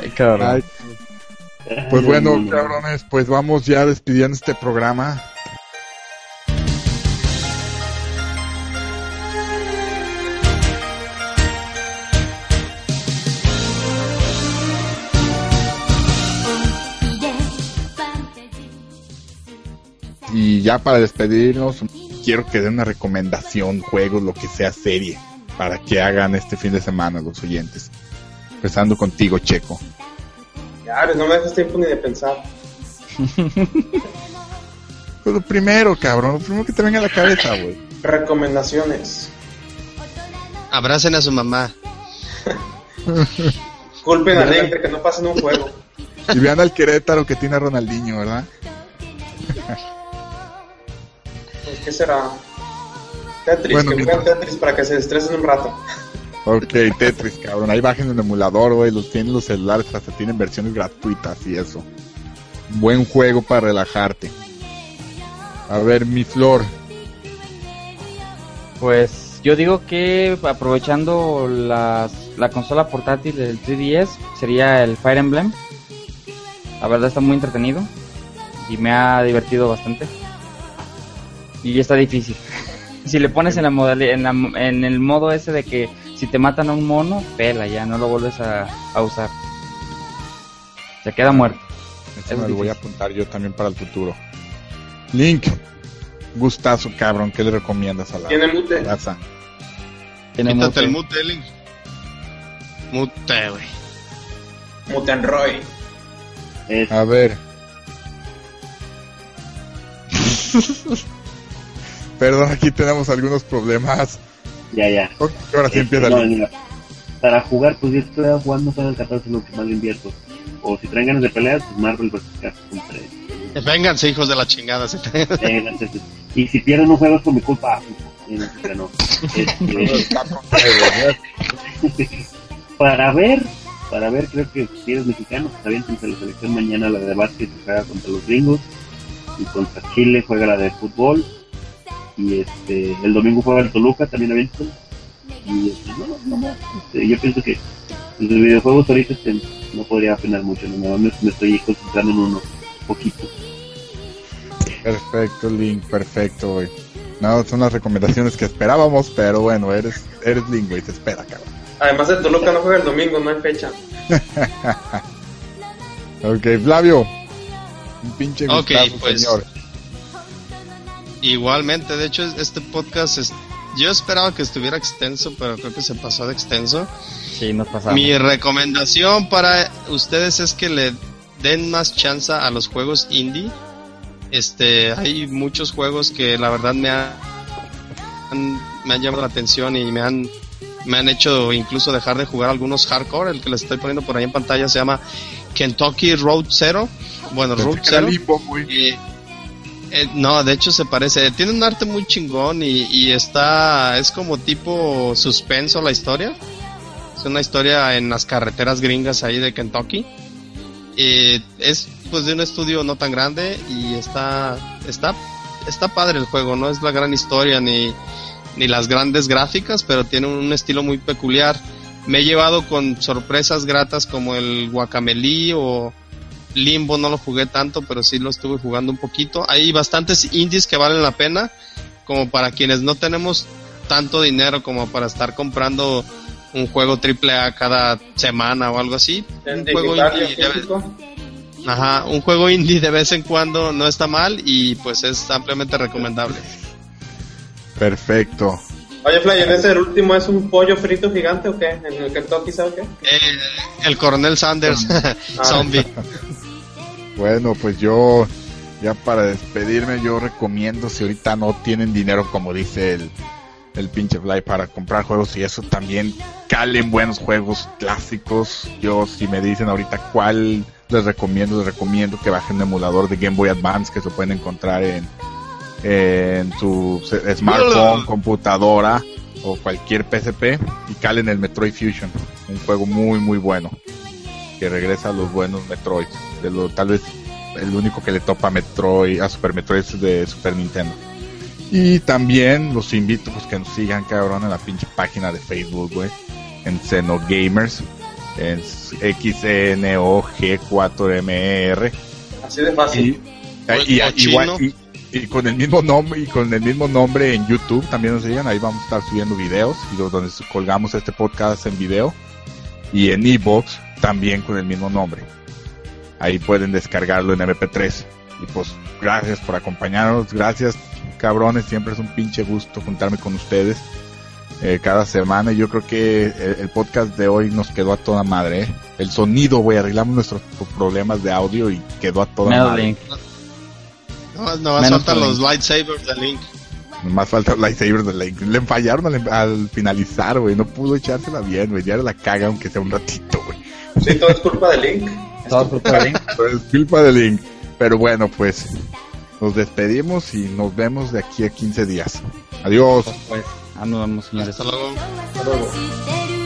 Ay, cabrón. Ay, Pues Ay, bueno, no, no. cabrones, pues vamos ya despidiendo este programa. Y ya para despedirnos, quiero que den una recomendación, juegos, lo que sea serie, para que hagan este fin de semana los oyentes. Empezando contigo, Checo. Ya, no me dejas tiempo ni de pensar. *laughs* Pues lo primero, cabrón, lo primero que te venga a la cabeza, güey. Recomendaciones. Abracen a su mamá. *laughs* Culpen a de que no pasen un juego. Y vean al Querétaro que tiene a Ronaldinho, ¿verdad? ¿Qué será? Tetris, Bueno, que jueguen Tetris para que se estresen un rato. Ok, Tetris, cabrón. Ahí bajen un emulador, güey. Los tienen los celulares, hasta tienen versiones gratuitas y eso. Buen juego para relajarte. A ver, mi flor. Pues yo digo que aprovechando las, la consola portátil del 3DS sería el Fire Emblem. La verdad está muy entretenido y me ha divertido bastante. Y está difícil. si le pones en la modali- en, la- en el modo ese de que si te matan a un mono, pela ya, no lo vuelves a, a usar. Se queda muerto. Este Es me lo voy a apuntar yo también para el futuro. Link. Gustazo, cabrón. ¿Qué le recomiendas a la Tiene mute. raza? Tiene Quítate el mute. mute, Link. Mute, güey. Mutenroy. Es- A ver. *laughs* Perdón, aquí tenemos algunos problemas. ya, ya. Ahora sí Este, empieza no, Link. mira, para jugar, pues yo estoy jugando Final 14 es lo que más le invierto. O si traen ganas de peleas, pues Marvel vs. Capcom 3. Vénganse, hijos de la chingada. Eh, y si pierden un juego es por mi culpa. No, no. *laughs* Este, *laughs* para ver, para ver, creo que si eres mexicano, pues aviéntense la selección mañana la de básquet que juega contra los gringos y contra Chile juega la de fútbol y este el domingo juega el Toluca también aviéntense y este, no, no, no, no, este, yo pienso que los videojuegos ahorita este, no podría afinar mucho, no, más me estoy concentrando en uno poquito. Perfecto, Link, perfecto, güey. No, son las recomendaciones que esperábamos, pero bueno, eres, eres Link, güey, te espera, cabrón. Además de Toluca no juega el domingo, no hay fecha. *laughs* Ok, Flavio. Un pinche Ok, gustazo, pues. señor. Igualmente, de hecho, este podcast es, yo esperaba que estuviera extenso, pero creo que se pasó de extenso. Sí, nos pasamos. Mi recomendación para ustedes es que le den más chance a los juegos indie. Este, hay muchos juegos que la verdad me han, me han llamado la atención y me han me han hecho incluso dejar de jugar algunos hardcore. El que les estoy poniendo por ahí en pantalla se llama Kentucky Road Zero. Bueno, Road Zero. Eh, no, de hecho se parece. Tiene un arte muy chingón y, está. Es como tipo suspenso la historia. Es una historia en las carreteras gringas ahí de Kentucky. Es pues de un estudio no tan grande y está. Está, está padre el juego. No es la gran historia ni, ni las grandes gráficas, pero tiene un estilo muy peculiar. Me he llevado con sorpresas gratas como el Guacamelee o Limbo no lo jugué tanto, pero sí lo estuve jugando un poquito. Hay bastantes indies que valen la pena, como para quienes no tenemos tanto dinero como para estar comprando un juego triple A cada semana o algo así. Un juego indie de, físico. ajá, un juego indie de vez en cuando no está mal y pues es ampliamente recomendable. Perfecto. Oye, Fly, ¿en ese el último es un pollo frito gigante o qué? ¿En el Kentucky, ¿sabes qué? Eh, el coronel Sanders, *laughs* zombie. *laughs* Bueno, pues yo, ya para despedirme, yo recomiendo, si ahorita no tienen dinero, como dice el, el pinche Fly, para comprar juegos y eso, también calen buenos juegos clásicos. Yo, si me dicen ahorita cuál les recomiendo, les recomiendo que bajen un emulador de Game Boy Advance que se pueden encontrar en, en su smartphone, computadora o cualquier PSP y calen el Metroid Fusion, un juego muy muy bueno que regresa a los buenos Metroid, de lo tal vez el único que le topa a Metroid, a Super Metroid es de Super Nintendo. Y también los invito pues que nos sigan cabrón en la pinche página de Facebook, güey, en Xeno Gamers, en XNOG4MR Así de fácil. y, y- O igual- chino. y- y con el mismo nombre y con el mismo nombre en YouTube también nos sigan ahí vamos a estar subiendo videos y donde colgamos este podcast en video y en ebox también con el mismo nombre ahí pueden descargarlo en MP3 y pues gracias por acompañarnos gracias cabrones siempre es un pinche gusto juntarme con ustedes eh, cada semana y yo creo que el, el podcast de hoy nos quedó a toda madre ¿eh? el sonido güey arreglamos nuestros problemas de audio y quedó a toda Metal madre Link. No, no Menos faltan los lightsabers de Link. Más falta el lightsaber de Link. Le fallaron al, al finalizar, güey. No pudo echársela bien, güey. Ya la caga aunque sea un ratito, güey. Sí, todo es culpa de Link. Todo es culpa de Link. *laughs* Pero es culpa de Link. Pero bueno, pues nos despedimos y nos vemos de aquí a 15 días. Adiós. Pues, ah, nos vemos, señores. Hasta luego. Hasta luego.